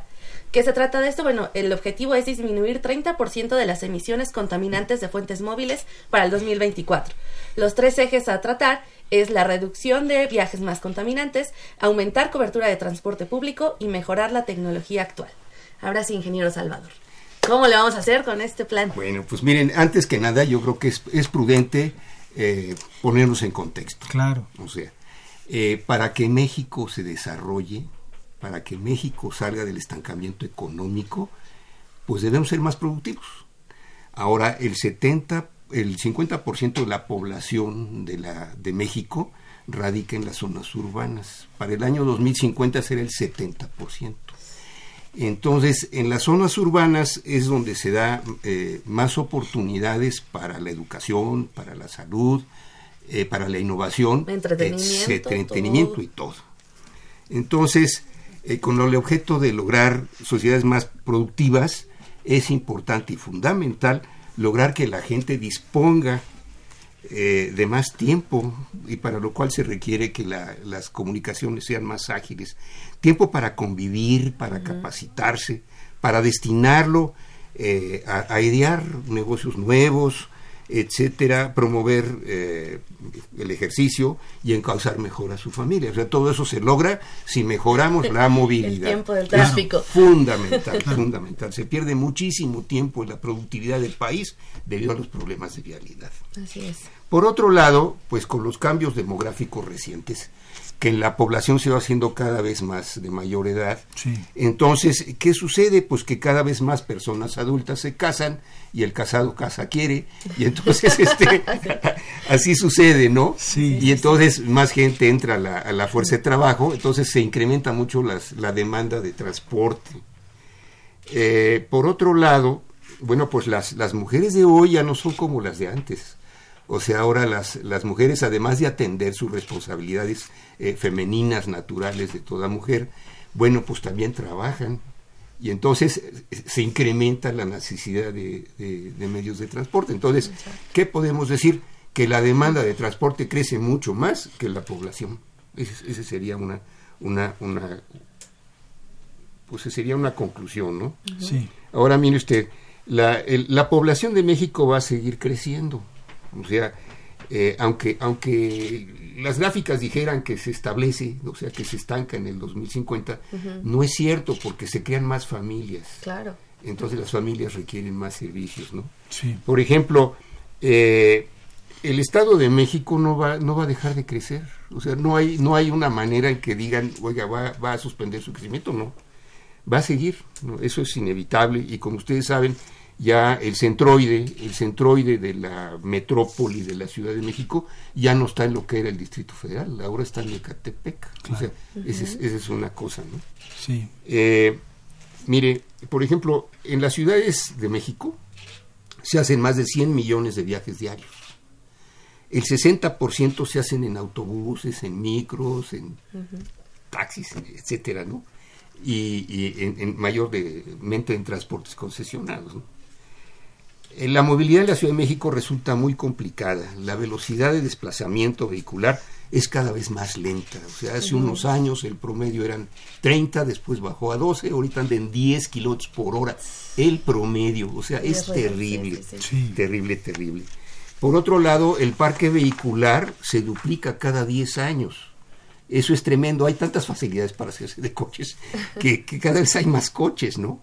B: ¿Qué se trata de esto? Bueno, el objetivo es disminuir 30% de las emisiones contaminantes de fuentes móviles para el 2024. Los tres ejes a tratar es la reducción de viajes más contaminantes, aumentar cobertura de transporte público y mejorar la tecnología actual. Ahora sí, ingeniero Salvador. ¿Cómo le vamos a hacer con este plan?
F: Bueno, pues miren, antes que nada yo creo que es, es prudente eh, ponernos en contexto.
A: Claro.
F: O sea, eh, para que México se desarrolle, para que México salga del estancamiento económico, pues debemos ser más productivos. Ahora, el 70, el 50% de la población de, la, de México radica en las zonas urbanas. Para el año 2050 será el 70%. Entonces, en las zonas urbanas es donde se da eh, más oportunidades para la educación, para la salud, eh, para la innovación,
B: Entretenimiento,
F: entretenimiento y todo. Entonces, eh, con el objeto de lograr sociedades más productivas, es importante y fundamental lograr que la gente disponga eh, de más tiempo y para lo cual se requiere que la- las comunicaciones sean más ágiles. Tiempo para convivir, para capacitarse, para destinarlo eh, a, a idear negocios nuevos, etcétera, promover eh, el ejercicio y encauzar mejor a su familia. O sea, todo eso se logra si mejoramos la <laughs> movilidad.
B: tiempo del
F: Es
B: tráfico.
F: fundamental, <laughs> fundamental. Se pierde muchísimo tiempo en la productividad del país debido a los problemas de vialidad.
B: Así es.
F: Por otro lado, pues con los cambios demográficos recientes, que la población se va haciendo cada vez más de mayor edad,
A: Sí.
F: entonces, ¿qué sucede? Pues que cada vez más personas adultas se casan y el casado casa quiere, y entonces <laughs> este, así sucede, ¿no?
A: Sí.
F: Y entonces más gente entra a la, a la fuerza de trabajo, entonces se incrementa mucho las- la demanda de transporte. Eh, por otro lado, bueno, pues las, las mujeres de hoy ya no son como las de antes. O sea, ahora las, las mujeres, además de atender sus responsabilidades eh, femeninas, naturales de toda mujer, bueno, pues también trabajan. Y entonces eh, se incrementa la necesidad de, de- de medios de transporte. Entonces, ¿qué podemos decir? Que la demanda de transporte crece mucho más que la población. Ese, ese sería una, una, una, pues sería una conclusión, ¿no?
A: Sí.
F: Ahora mire usted, la, el- la población de México va a seguir creciendo. O sea, eh, aunque, aunque las gráficas dijeran que se establece, o sea, que se estanca en el 2050, no es cierto porque se crean más familias.
B: Claro.
F: Entonces las familias requieren más servicios, ¿no?
A: Sí.
F: Por ejemplo, eh, el Estado de México no va, no va a dejar de crecer. O sea, no hay, no hay una manera en que digan, oiga, va, va a suspender su crecimiento, no. Va a seguir, ¿no? eso es inevitable. Y como ustedes saben, ya el centroide, el centroide de la metrópoli de la Ciudad de México, ya no está en lo que era el Distrito Federal, ahora está en Ecatepec. O sea, esa es, esa es una cosa, ¿no?
A: Sí.
F: Eh, mire, por ejemplo, en las ciudades de México se hacen más de 100 millones de viajes diarios. El 60% se hacen en autobuses, en micros, en taxis, etcétera, ¿no? Y, y en, en mayormente en transportes concesionados, ¿no? Eh, La movilidad en la Ciudad de México resulta muy complicada. La velocidad de desplazamiento vehicular es cada vez más lenta. O sea, hace unos años el promedio eran 30, después bajó a 12, ahorita andan en 10 kilómetros por hora. El promedio, o sea, es terrible.
B: Sí.
F: terrible, terrible. Por otro lado, el parque vehicular se duplica cada 10 años. Eso es tremendo. Hay tantas facilidades para hacerse de coches que, que cada vez hay más coches, ¿no?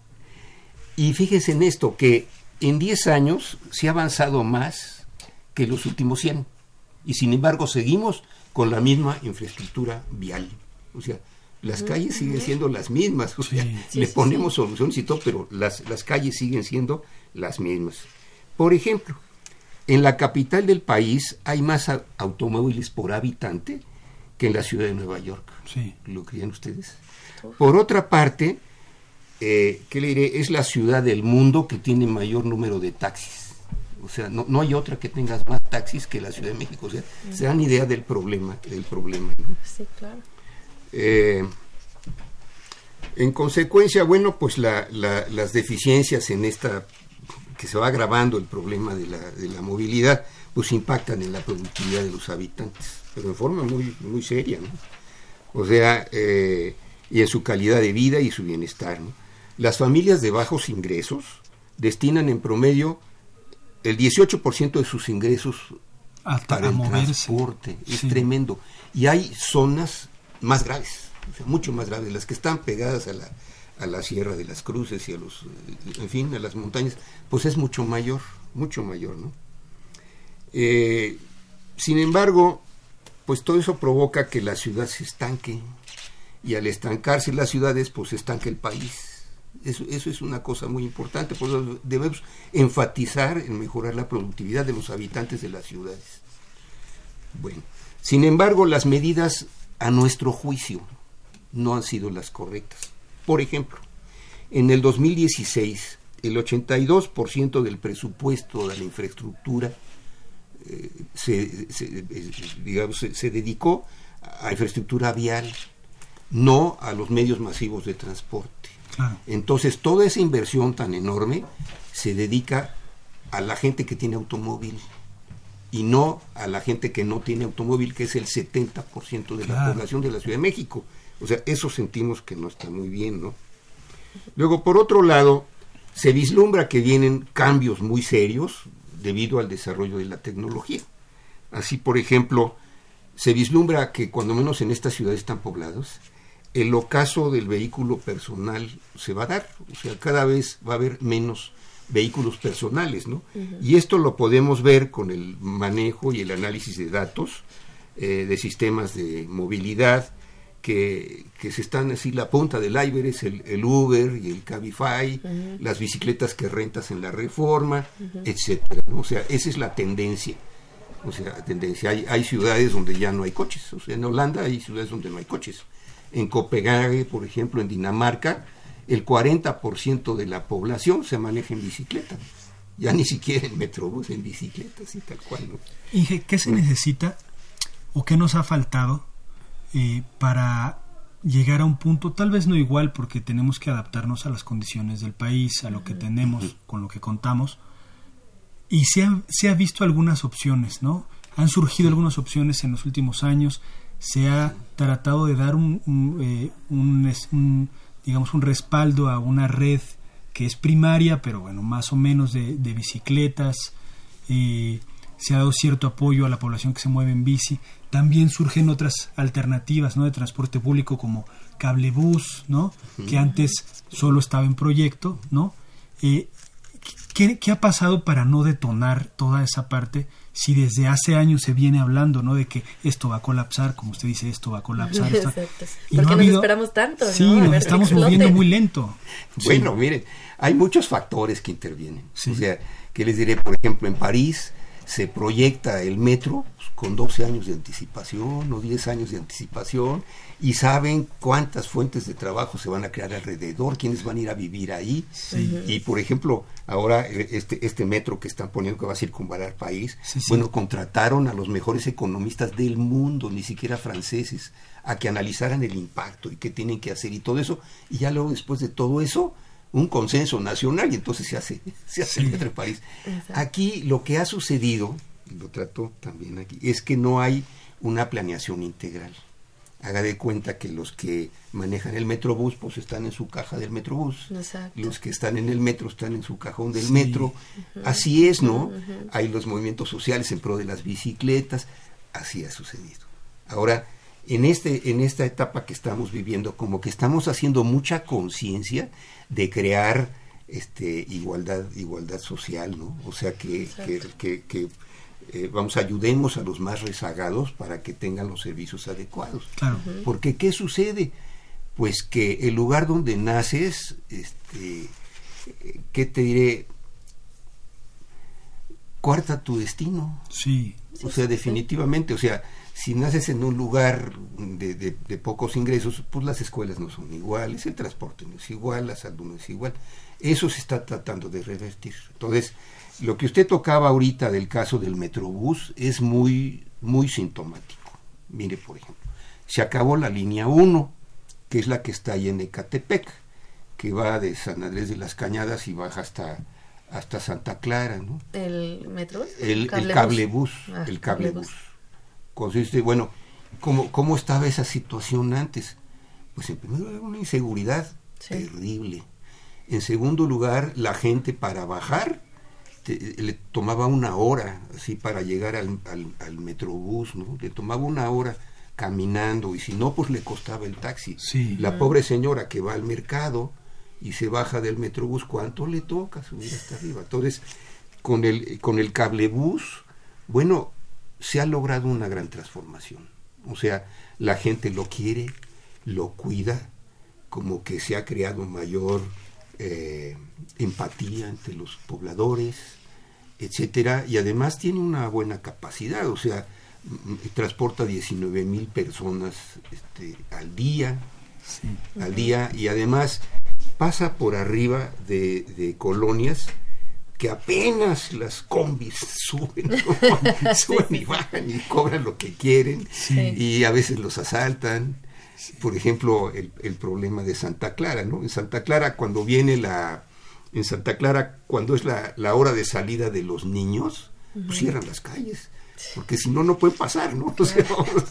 F: Y fíjense en esto, que en 10 años se ha avanzado más que los últimos 100. Y sin embargo seguimos con la misma infraestructura vial. O sea, las calles siguen siendo las mismas. O sea,
A: Sí.
F: le
B: sí,
F: ponemos soluciones y todo, pero las, las calles siguen siendo las mismas. Por ejemplo, en la capital del país hay más automóviles por habitante que en la ciudad de Nueva York.
A: Sí.
F: ¿Lo creen ustedes? Por otra parte, eh, ¿qué le diré? Es la ciudad del mundo que tiene mayor número de taxis. O sea, no, no hay otra que tenga más taxis que la Ciudad de México. O sea, se dan idea del problema. Del problema ¿no?
B: Sí, claro.
F: Eh, en consecuencia, bueno, pues la- la- las deficiencias en esta, que se va agravando el problema de la, de la movilidad, pues impactan en la productividad de los habitantes, pero en forma muy, muy seria, ¿no? O sea, eh, y en su calidad de vida y su bienestar, ¿no? Las familias de bajos ingresos destinan en promedio el 18% de sus ingresos
A: A,
F: para
A: a
F: el
A: moverse.
F: transporte. Es
A: Sí.
F: tremendo. Y hay zonas más graves, o sea, mucho más graves, las que están pegadas a la, a la Sierra de las Cruces y a los, en fin, a las montañas, pues es mucho mayor, mucho mayor, ¿no? Eh, sin embargo, pues todo eso provoca que la ciudad se estanque y al estancarse las ciudades, pues se estanca el país. Eso, es una cosa muy importante, por eso debemos enfatizar en mejorar la productividad de los habitantes de las ciudades. Bueno, sin embargo, las medidas a nuestro juicio no han sido las correctas. Por ejemplo, en el 2016, el 82% del presupuesto de la infraestructura eh, eh, se, se dedicó a infraestructura vial, no a los medios masivos de transporte.
A: Claro.
F: Entonces, toda esa inversión tan enorme se dedica a la gente que tiene automóvil y no a la gente que no tiene automóvil, que es el 70% de la población de la Ciudad de México. O sea, eso sentimos que no está muy bien, ¿no? Luego, por otro lado, se vislumbra que vienen cambios muy serios debido al desarrollo de la tecnología. Así, por ejemplo, se vislumbra que cuando menos en estas ciudades tan pobladas, el ocaso del vehículo personal se va a dar, o sea, cada vez va a haber menos vehículos personales, ¿no? Y esto lo podemos ver con el manejo y el análisis de datos eh, de sistemas de movilidad que, que se están así, la punta del iceberg es el, el Uber y el Cabify, las bicicletas que rentas en la reforma, etcétera, ¿no? O sea, esa es la tendencia. O sea, tendencia. Hay, hay ciudades donde ya no hay coches. O sea, en Holanda hay ciudades donde no hay coches. En Copenhague, por ejemplo, en Dinamarca, el 40% de la población se maneja en bicicleta. Ya ni siquiera en metrobús, en bicicleta, así tal cual. ¿no?
A: Inge, ¿qué se necesita o qué nos ha faltado eh, para llegar a un punto, tal vez no igual, porque tenemos que adaptarnos a las condiciones del país, a lo que tenemos, con lo que contamos, y se ha, se ha visto algunas opciones, ¿no? Han surgido algunas opciones en los últimos años, se ha tratado de dar un, un, eh, un, digamos, un respaldo a una red que es primaria, pero bueno, más o menos de, de bicicletas, eh, se ha dado cierto apoyo a la población que se mueve en bici. También surgen otras alternativas ¿no? de transporte público como cablebús, ¿no? que antes solo estaba en proyecto. ¿no? Eh, ¿qué, ¿Qué ha pasado para no detonar toda esa parte si desde hace años se viene hablando ¿no? de que esto va a colapsar, como usted dice, esto va a colapsar? <laughs> esto-
B: Exacto.
A: y
B: ¿Por
A: no
B: nos
A: habido-
B: esperamos tanto?
A: Sí,
B: no?
A: Nos estamos moviendo muy lento. <laughs>
F: Bueno, miren, hay muchos factores que intervienen.
A: Sí.
F: O sea, que les diré, por ejemplo, en París se proyecta el metro pues, con 12 años de anticipación o 10 años de anticipación y saben cuántas fuentes de trabajo se van a crear alrededor, quiénes van a ir a vivir ahí. Y, por ejemplo, ahora eh, este, este metro que están poniendo que va a circunvalar país,
A: Sí, sí.
F: bueno, contrataron a los mejores economistas del mundo, ni siquiera franceses, a que analizaran el impacto y qué tienen que hacer y todo eso. Y ya luego, después de todo eso, un consenso nacional y entonces se hace, se hace
A: Sí.
F: el metro de París.
B: Exacto.
F: Aquí lo que ha sucedido, y lo trato también aquí, es que no hay una planeación integral. Haga de cuenta que los que manejan el metrobús, pues están en su caja del metrobús.
B: Exacto.
F: Los que están en el metro están en su cajón del
A: Sí.
F: metro. Así es, ¿no? Hay los movimientos sociales en pro de las bicicletas. Así ha sucedido. Ahora, en, este, en esta etapa que estamos viviendo, como que estamos haciendo mucha conciencia de crear este, igualdad, igualdad social, ¿no? O sea, que, que, que- que, eh, vamos, ayudemos a los más rezagados para que tengan los servicios adecuados.
A: Claro.
F: Porque ¿qué sucede? Pues que el lugar donde naces, este, ¿qué te diré? cuarta tu destino.
A: Sí.
F: O sea, definitivamente, o sea, si naces en un lugar de, de, de, pocos ingresos, pues las escuelas no son iguales, el transporte no es igual, la salud no es igual. Eso se está tratando de revertir. Entonces, lo que usted tocaba ahorita del caso del Metrobús es muy, muy sintomático. Mire, por ejemplo, se acabó la línea 1, que es la que está ahí en Ecatepec, que va de San Andrés de las Cañadas y baja hasta, hasta Santa Clara, ¿no?
B: ¿El metro?
F: El, el cablebús,
B: Ah,
F: el cablebús. Consiste, bueno, ¿cómo, ¿cómo estaba esa situación antes? Pues en primer lugar, una inseguridad
B: Sí.
F: terrible. En segundo lugar, la gente para bajar te- le tomaba una hora, así, para llegar al, al, al metrobús, ¿no? Le tomaba una hora caminando y si no, pues le costaba el taxi.
A: Sí.
F: La pobre señora que va al mercado y se baja del metrobús, ¿cuánto le toca subir hasta arriba? Entonces, con el, con el cablebús, bueno, se ha logrado una gran transformación. O sea, la gente lo quiere, lo cuida, como que se ha creado mayor eh, empatía entre los pobladores, etcétera, y además tiene una buena capacidad, o sea, m- transporta 19 mil personas este, al día,
A: Sí.
F: al día y además pasa por arriba de, de colonias que apenas las combis <laughs> suben, ¿no? <laughs> suben y bajan y cobran lo que quieren
A: Sí.
F: y a veces los asaltan. Por ejemplo, el, el problema de Santa Clara, ¿no? En Santa Clara cuando viene la en Santa Clara cuando es la, la hora de salida de los niños, pues cierran las calles. Porque si no, no pueden pasar, ¿no? <laughs> O sea,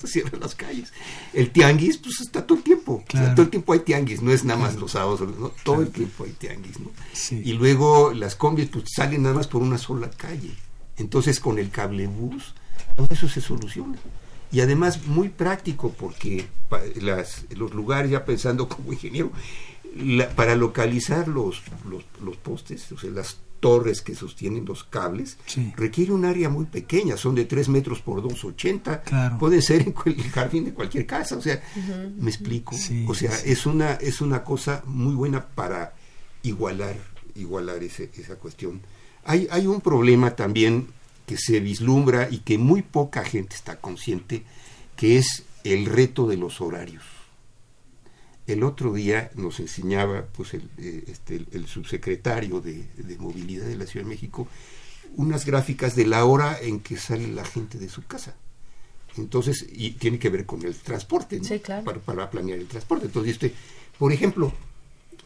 F: cierran las calles. El tianguis, pues está todo el tiempo. O sea,
A: Claro.
F: todo el tiempo hay tianguis, no es nada más los sábados, ¿no? todo el tiempo hay tianguis, ¿no?
A: Sí.
F: Y luego las combis pues salen nada más por una sola calle. Entonces con el cablebús todo eso se soluciona. Y además muy práctico porque pa- las, los lugares, ya pensando <laughs> como ingeniero, la- para localizar los, los, los postes, o sea, las torres que sostienen los cables,
A: Sí.
F: requiere un área muy pequeña, son de 3 metros por 2,80,
A: Claro.
F: puede ser en el jardín de cualquier casa, o sea, me explico,
A: Sí,
F: o sea,
A: sí.
F: es una es una cosa muy buena para igualar igualar ese- esa cuestión. Hay hay un problema también que se vislumbra y que muy poca gente está consciente, que es el reto de los horarios. El otro día nos enseñaba pues el, eh, este, el, el subsecretario de, de Movilidad de la Ciudad de México unas gráficas de la hora en que sale la gente de su casa. Entonces, y tiene que ver con el transporte, ¿no?
B: Sí, claro.
F: para, para planear el transporte. Entonces, este, por ejemplo,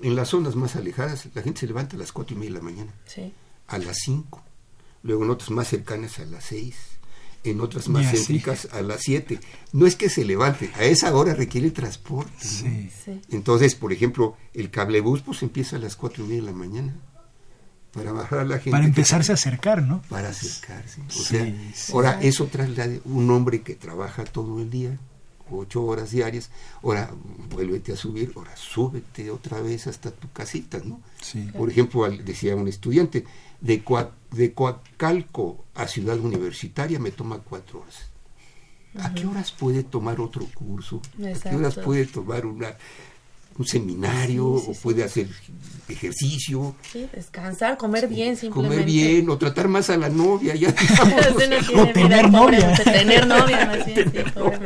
F: en las zonas más alejadas, la gente se levanta a las cuatro y media de la mañana,
B: Sí.
F: a las 5, luego en otras más cercanas a las 6, en otras más céntricas a las 7. No es que se levante, a esa hora requiere transporte. ¿no?
A: Sí.
B: Sí.
F: Entonces, por ejemplo, el cablebús pues empieza a las cuatro y media de la mañana para bajar a la gente.
A: Para
F: que-
A: empezarse a acercar, ¿no?
F: Para acercarse. O
A: Sí,
F: sea,
A: sí.
F: ahora eso traslade un hombre que trabaja todo el día, ocho horas diarias, ahora vuélvete a subir, ahora súbete otra vez hasta tu casita, ¿no?
A: Sí.
F: Por ejemplo, al- decía un estudiante, de, Coa- de Coacalco a Ciudad Universitaria me toma cuatro horas. ¿A qué horas puede tomar otro curso? ¿A qué horas puede tomar una, un seminario
B: Sí, sí,
F: o puede hacer ejercicio?
B: Sí, descansar, comer bien, simplemente.
F: comer bien o tratar más a la novia ya digamos.
B: no
A: O tener
B: pobre,
A: novia.
B: usted Tener novia, más bien, sí, pobre.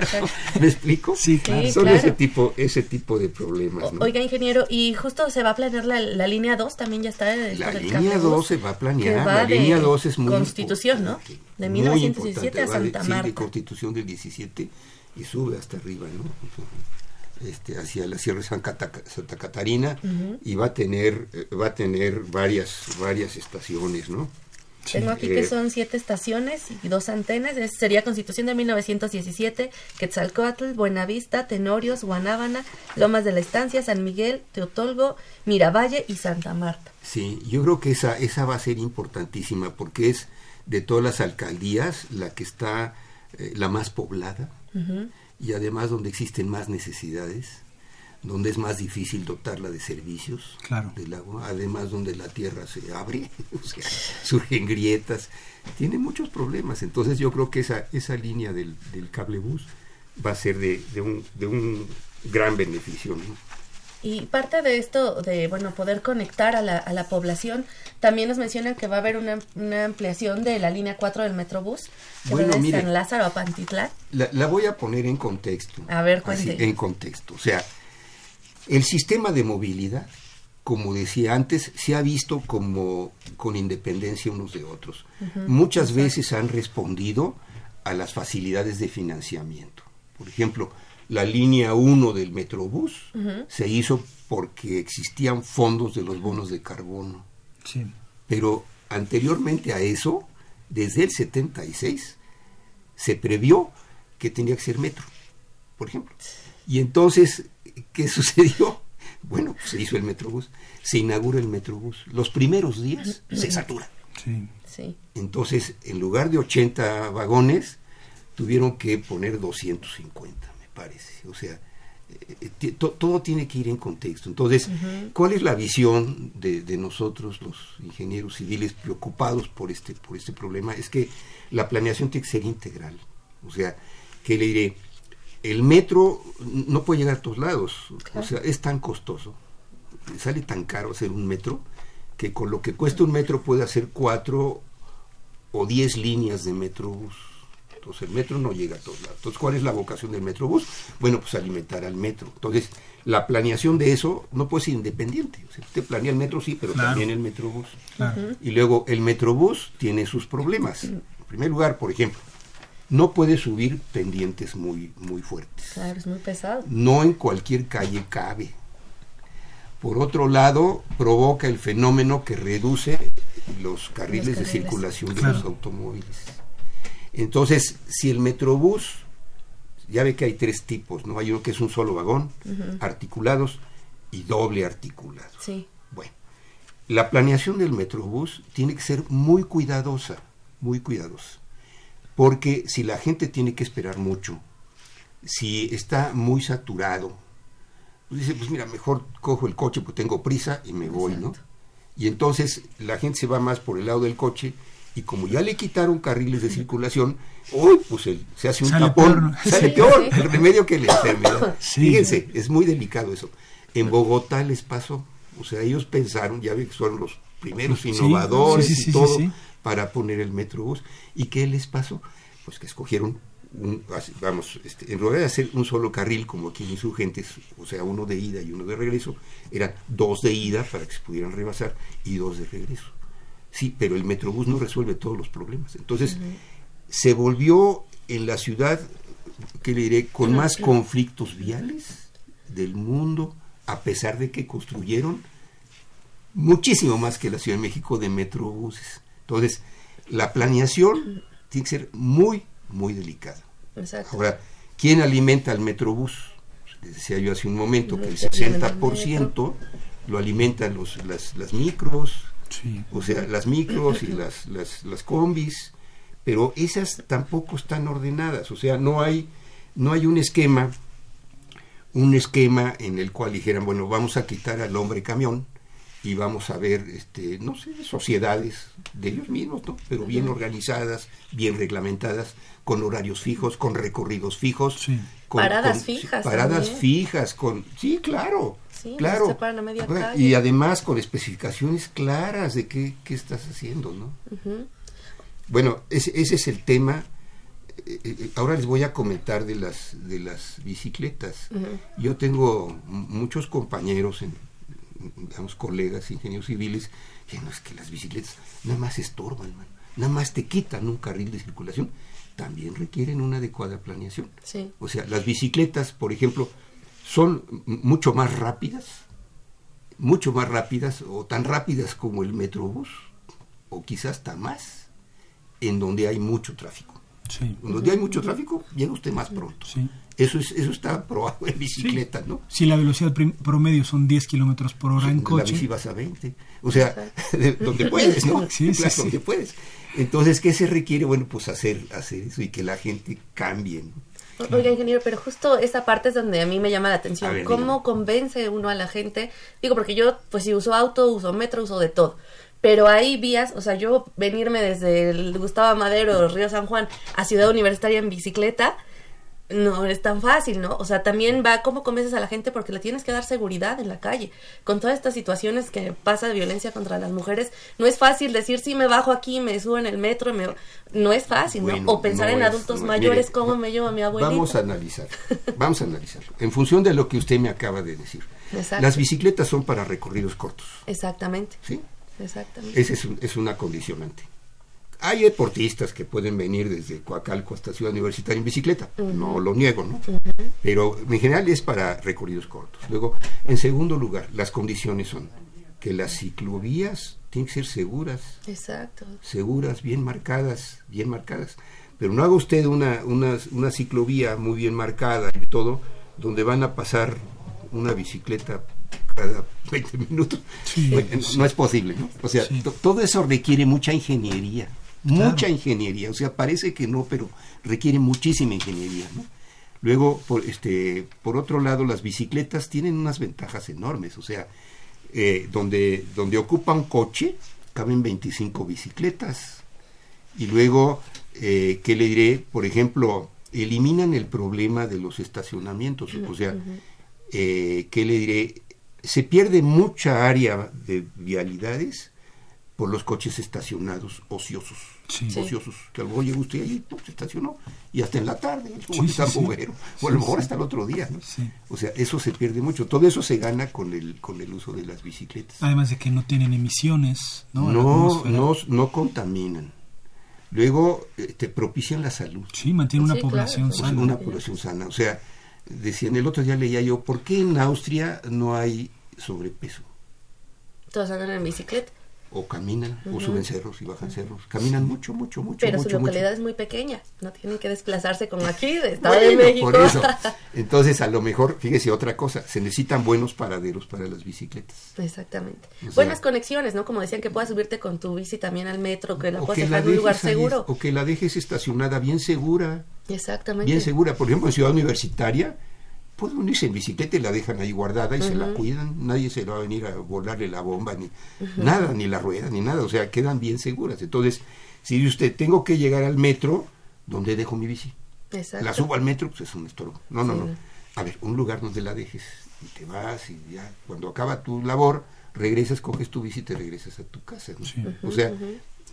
F: ¿me explico?
A: Sí, claro.
F: Son
B: claro.
F: ese tipo ese tipo de problemas ¿no?
B: Oiga, ingeniero, y justo se va a planear la, la línea 2, también ya está.
F: la línea
B: cablebús,
F: 2 se va a planear
B: va
F: la línea 2 es muy
B: Constitución, ¿no? De
F: muy
B: 1917 a Santa
F: sí, de
B: Marta.
F: Constitución del 17 y sube hasta arriba ¿no? Este, hacia la Sierra de San Cata- Santa Catarina y va a tener eh, va a tener varias varias estaciones ¿no?
B: Tengo aquí que
F: Eh,
B: son siete estaciones y dos antenas. Es- sería Constitución de 1917, Quetzalcoatl, Buenavista, Tenorios, Guanábana, Lomas de la Estancia, San Miguel, Teotolgo, Miravalle y Santa Marta.
F: Sí, yo creo que esa, esa va a ser importantísima porque es de todas las alcaldías la que está eh, la más poblada y además donde existen más necesidades, donde es más difícil dotarla de servicios
A: Claro.
F: del agua, además donde la tierra se abre, <laughs> o sea, surgen grietas, tiene muchos problemas. Entonces yo creo que esa, esa línea del, del cablebús va a ser de, de un, de un gran beneficio. ¿no?
B: Y parte de esto, de bueno, poder conectar a la, a la población, también nos mencionan que va a haber una, una ampliación de la línea 4 del Metrobús, que
F: Bueno,
B: va de
F: mire.
B: San Lázaro a Pantitlán.
F: La, la voy a poner en contexto.
B: A ver,
F: Así, en contexto. O sea, el sistema de movilidad, como decía antes, se ha visto como con independencia unos de otros. Muchas veces han respondido a las facilidades de financiamiento. Por ejemplo, la línea 1 del Metrobús se hizo porque existían fondos de los bonos de carbono.
A: Sí.
F: Pero anteriormente a eso, desde el 76, se previó que tenía que ser metro, por ejemplo. Y entonces, ¿qué <laughs> sucedió? Bueno, pues se hizo el Metrobús, se inaugura el Metrobús. Los primeros días se satura.
A: Sí.
B: Sí.
F: Entonces, en lugar de 80 vagones, tuvieron que poner 250, me parece. O sea, eh, to- todo tiene que ir en contexto. Entonces, ¿cuál es la visión de, de nosotros, los ingenieros civiles preocupados por este, por este problema? Es que la planeación tiene que ser integral. O sea, que le diré, el metro no puede llegar a todos lados. O sea, es tan costoso, sale tan caro hacer un metro, que con lo que cuesta un metro puede hacer cuatro o diez líneas de metrobús. Entonces el metro no llega a todos lados. Entonces, ¿cuál es la vocación del metrobús? Bueno, pues alimentar al metro. Entonces, la planeación de eso no puede ser independiente. O sea, usted planea el metro, sí, pero
A: Claro.
F: también el metrobús.
A: Claro.
F: Y luego el metrobús tiene sus problemas. En primer lugar, por ejemplo, no puede subir pendientes muy, muy fuertes.
B: Claro, es muy pesado.
F: No en cualquier calle cabe. Por otro lado, provoca el fenómeno que reduce los carriles, de
B: carriles.
F: circulación de
A: Claro.
F: los automóviles. Entonces, si el metrobús, ya ve que hay tres tipos, ¿no? Hay uno que es un solo vagón, articulados y doble articulados.
B: Sí.
F: Bueno, la planeación del Metrobús tiene que ser muy cuidadosa, muy cuidadosa. Porque si la gente tiene que esperar mucho, si está muy saturado, pues dice, pues mira, mejor cojo el coche porque tengo prisa y me voy, ¿no? Y entonces la gente se va más por el lado del coche y como ya le quitaron carriles de circulación, hoy pues el- se hace un
A: Sale
F: tapón,
A: peor, ¿no?
F: sale
B: Sí,
F: peor
B: sí.
F: el remedio que la enfermedad.
A: Sí.
F: Fíjense, es muy delicado eso. En Bogotá les pasó, o sea, ellos pensaron, ya ve que fueron los primeros innovadores
A: sí, sí, sí,
F: y todo
A: sí, sí.
F: para poner el Metrobús. ¿Y qué les pasó? Pues que escogieron, un, vamos, este, en lugar de hacer un solo carril como aquí en Insurgentes, o sea, uno de ida y uno de regreso, eran dos de ida para que se pudieran rebasar y dos de regreso. Sí, pero el Metrobús no resuelve todos los problemas. Entonces, se volvió en la ciudad, ¿qué le diré?, con más conflictos viales del mundo, a pesar de que construyeron muchísimo más que la Ciudad de México de metrobuses. Entonces, la planeación tiene que ser muy, muy delicada.
B: Exacto.
F: Ahora, ¿quién alimenta al metrobús? Les decía yo hace un momento que el
B: Los que vienen del
F: 60% lo alimentan los, las, las micros,
A: Sí.
F: o sea, las micros y las, las, las combis, pero esas tampoco están ordenadas, o sea, no hay, no hay un esquema, un esquema en el cual dijeran, bueno, vamos a quitar al hombre camión y vamos a ver, este, no sé, sociedades de ellos mismos, ¿no? Pero bien organizadas, bien reglamentadas, con horarios fijos, con recorridos fijos,
A: Sí.
F: Con-
B: Paradas
F: con-
B: fijas
F: paradas
B: también.
F: fijas, con, sí, claro,
B: Sí,
F: claro,
B: no se paran a media calle.
F: y además con especificaciones claras de qué, qué estás haciendo, ¿no? Bueno, ese, ese es el tema. Eh, eh, Ahora les voy a comentar de las de las bicicletas. Yo tengo muchos compañeros, en, digamos colegas, ingenieros civiles, que no es que las bicicletas nada más estorban, man, nada más te quitan un carril de circulación. También requieren una adecuada planeación.
B: Sí.
F: O sea, las bicicletas, por ejemplo, son mucho más rápidas, mucho más rápidas o tan rápidas como el metrobús, o quizás hasta más, en donde hay mucho tráfico.
A: Sí.
F: En donde hay mucho tráfico, llega usted más pronto.
A: Sí.
F: Eso, es, eso está probado en bicicleta, ¿no?
A: Si la velocidad promedio son 10 kilómetros por hora en
F: En la bici
A: coche,
F: vas a 20. O sea, <laughs> de- donde puedes, ¿no?
A: Sí, sí,
F: Claro,
A: sí.
F: Donde puedes. Entonces, ¿qué se requiere? Bueno, pues hacer, hacer eso y que la gente cambie. ¿no?
B: Oiga, ingeniero, pero justo esa parte es donde a mí me llama la atención.
F: Ver,
B: ¿Cómo
F: dígame.
B: convence uno a la gente? Digo, porque yo, pues si uso auto, uso metro, uso de todo. Pero hay vías, o sea, yo venirme desde el Gustavo Madero, Río San Juan, a Ciudad Universitaria en bicicleta, no es tan fácil, ¿no? O sea, también va cómo convences a la gente porque le tienes que dar seguridad en la calle. Con todas estas situaciones que pasa de violencia contra las mujeres, no es fácil decir, sí, me bajo aquí, me subo en el metro, me... no es fácil, ¿no? O pensar en adultos mayores, cómo me llevo a mi abuelita.
F: Vamos a analizar, vamos a analizar. En función de lo que usted me acaba de decir. Las bicicletas son para recorridos cortos.
B: Exactamente.
F: ¿Sí?
B: Exactamente.
F: Esa es, es una condicionante. Hay deportistas que pueden venir desde Coacalco hasta Ciudad Universitaria en bicicleta, no lo niego, ¿no? Pero en general es para recorridos cortos. Luego, en segundo lugar, las condiciones son que las ciclovías tienen que ser seguras.
B: Exacto.
F: Seguras, bien marcadas, bien marcadas. Pero no haga usted una, una, una ciclovía muy bien marcada y todo, donde van a pasar una bicicleta cada 20 minutos. no es posible, ¿no? O sea, todo eso requiere mucha ingeniería mucha ingeniería, o sea, parece que no, pero requiere muchísima ingeniería, ¿no? Luego, por, este, por otro lado, las bicicletas tienen unas ventajas enormes, o sea, eh, donde, donde ocupa un coche, caben 25 bicicletas. Y luego, eh, ¿qué le diré? Por ejemplo, eliminan el problema de los estacionamientos, o sea, eh, ¿qué le diré? Se pierde mucha área de vialidades por los coches estacionados ociosos. Ociosos, que algo llegó usted ahí, se estacionó, y hasta en la tarde, como sí, o a lo mejor hasta el otro día. O sea, eso se pierde mucho. Todo eso se gana con el, con el uso de las bicicletas.
A: Además de que no tienen emisiones, ¿no?
F: No, no, no contaminan. Luego eh, te propician la salud.
A: Sí, mantiene una población sana.
F: Una población sana. O sea, decían, el otro día leía yo, ¿por qué en Austria no hay sobrepeso?
B: Todos andan en bicicleta
F: o caminan, o suben cerros y bajan cerros. Caminan mucho, mucho, mucho.
B: Pero
F: su
B: localidad es muy pequeña, no tienen que desplazarse como aquí de <laughs> Estado de México.
F: Por eso. Entonces, a lo mejor, fíjese otra cosa, se necesitan buenos paraderos para las bicicletas.
B: Exactamente. Buenas conexiones, ¿no? Como decían, que puedas subirte con tu bici también al metro, que la puedas dejar en un lugar seguro.
F: o que la dejes estacionada bien segura.
B: Exactamente.
F: Bien segura. Por ejemplo, en Ciudad Universitaria, puede unirse en bicicleta y la dejan ahí guardada y se la cuidan, nadie se va a venir a volarle la bomba, ni nada, ni la rueda, ni nada, o sea, quedan bien seguras. Entonces, si usted, tengo que llegar al metro, ¿dónde dejo mi bici?
B: Exacto.
F: La subo al metro, pues es un estorbo. No, no, no. A ver, un lugar donde la dejes y te vas y ya, cuando acaba tu labor, regresas, coges tu bici y te regresas a tu casa. O sea,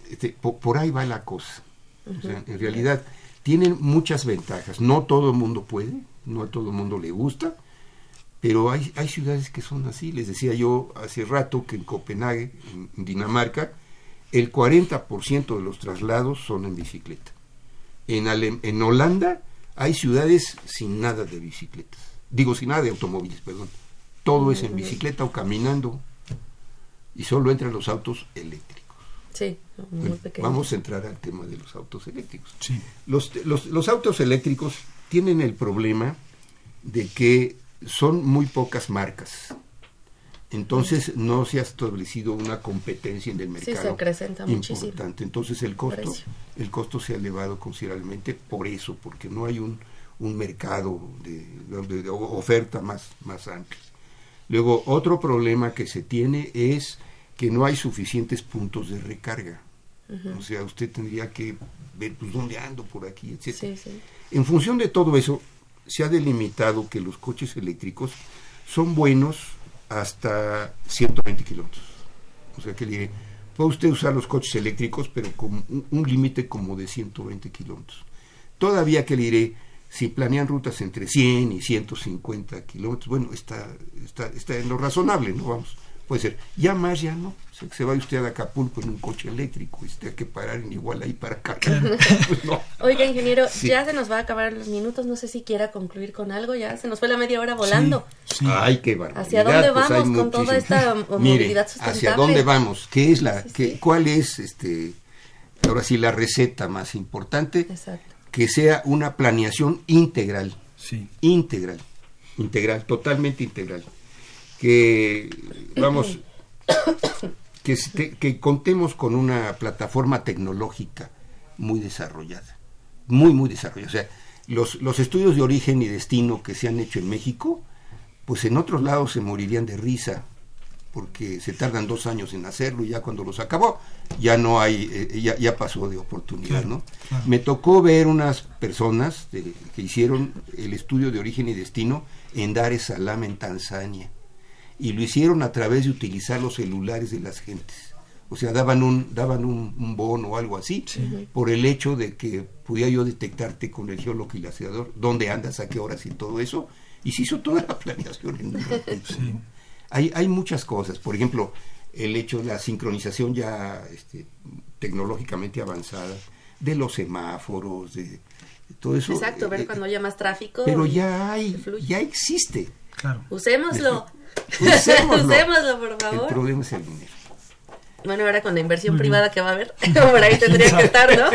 F: este, por, ahí va la cosa. O sea, en realidad, tienen muchas ventajas. No todo el mundo puede, no a todo el mundo le gusta, pero hay, hay ciudades que son así. Les decía yo hace rato que en Copenhague, en, Dinamarca, el 40% de los traslados son en bicicleta. En, en Holanda hay ciudades sin nada de bicicletas. Digo, sin nada de automóviles, perdón. Todo es en bicicleta o caminando. Y solo entran los autos eléctricos.
B: Sí, muy
F: Vamos a entrar al tema de los autos eléctricos. Los, los, los autos eléctricos tienen el problema de que son muy pocas marcas. Entonces no se ha establecido una competencia en el mercado.
B: Sí, se acrecenta
F: importante. Entonces el costo, el costo se ha elevado considerablemente por eso, porque no hay un, un mercado de, oferta más, más amplio. Luego, otro problema que se tiene es que no hay suficientes puntos de recarga. O sea, usted tendría que ver pues dónde ando por aquí, etc. En función de todo eso, se ha delimitado que los coches eléctricos son buenos hasta 120 kilómetros. O sea que le puede usted usar los coches eléctricos, pero con un, límite como de 120 kilómetros. Todavía que le diré, si planean rutas entre 100 y 150 kilómetros, bueno, está, está, está en lo razonable, ¿no? Vamos puede ser. Ya más, ya no. Se, va usted a Acapulco en un coche eléctrico y usted hay que parar en igual ahí para acá. <laughs>
B: Pues Oiga, ingeniero, ya se nos va a acabar los minutos. No sé si quiera concluir con algo. Ya se nos fue la media hora volando.
F: Ay, qué barbaridad.
B: ¿Hacia dónde pues vamos con toda esta <laughs> movilidad sustentable?
F: ¿Hacia dónde vamos? ¿Qué es la, qué, cuál es, este, ahora sí, la receta más importante?
B: Exacto.
F: Que sea una planeación integral.
A: Sí.
F: Integral. Integral, totalmente integral que vamos <coughs> que, que contemos con una plataforma tecnológica muy desarrollada, muy muy desarrollada. O sea, los, los estudios de origen y destino que se han hecho en México, pues en otros lados se morirían de risa porque se tardan dos años en hacerlo y ya cuando los acabó ya no hay, eh, ya, ya, pasó de oportunidad, ¿no? Me tocó ver unas personas que hicieron el estudio de origen y destino en Dar es Salaam en Tanzania y lo hicieron a través de utilizar los celulares de las gentes. O sea, daban un, daban un, bono o algo así, por el hecho de que podía yo detectarte con el geolocalizador, dónde andas, a qué horas y todo eso, y se hizo toda la <laughs> planeación en un hay, hay muchas cosas, por ejemplo, el hecho de la sincronización ya este, tecnológicamente avanzada, de los semáforos, de, todo eso.
B: Exacto, ver eh, cuando haya más tráfico.
F: Pero ya hay, ya existe.
B: Claro. <laughs> Usémoslo. Usémoslo. por favor.
F: El problema es el dinero.
B: Bueno, ahora con la inversión privada que va a haber, <laughs> por ahí <laughs> tendría que estar, ¿no?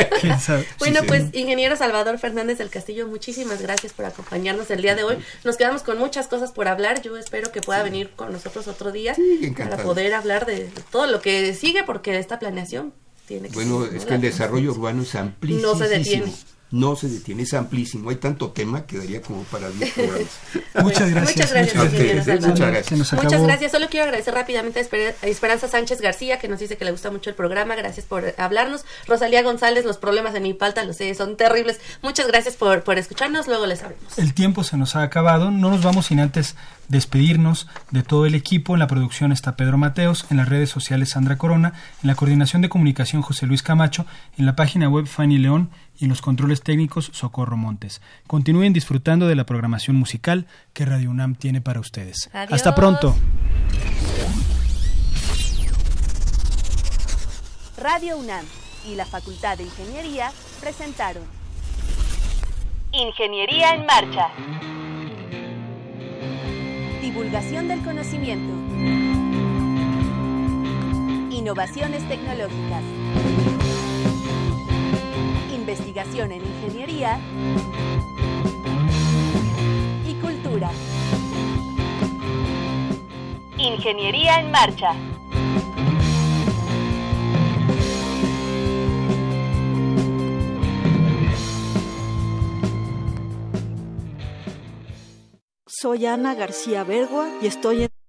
B: bueno, pues ingeniero Salvador Fernández del Castillo, muchísimas gracias por acompañarnos el día de hoy. Nos quedamos con muchas cosas por hablar. Yo espero que pueda venir con nosotros otro día para poder hablar de todo lo que sigue, porque esta planeación tiene que
F: Bueno, es que el desarrollo urbano es amplísimo.
B: No se detiene
F: no se detiene, es amplísimo, hay tanto tema que daría como para 10 <laughs> programas.
A: muchas gracias.
B: Muchas gracias, muchas gracias. Muchas gracias. Solo quiero agradecer rápidamente a Esperanza Sánchez García, que nos dice que le gusta mucho el programa, gracias por hablarnos. Rosalía González, los problemas de mi palta, lo sé, son terribles. Muchas gracias por, por escucharnos, luego les hablamos.
A: El tiempo se nos ha acabado, no nos vamos sin antes despedirnos de todo el equipo. En la producción está Pedro Mateos, en las redes sociales Sandra Corona, en la coordinación de comunicación José Luis Camacho, en la página web Fanny León y en los controles técnicos Socorro Montes. Continúen disfrutando de la programación musical que Radio UNAM tiene para ustedes. Hasta pronto.
C: Radio UNAM y la Facultad de Ingeniería presentaron Ingeniería en Marcha. Divulgación del conocimiento. Innovaciones tecnológicas investigación en ingeniería y cultura. Ingeniería en marcha.
G: Soy Ana García Bergua y estoy en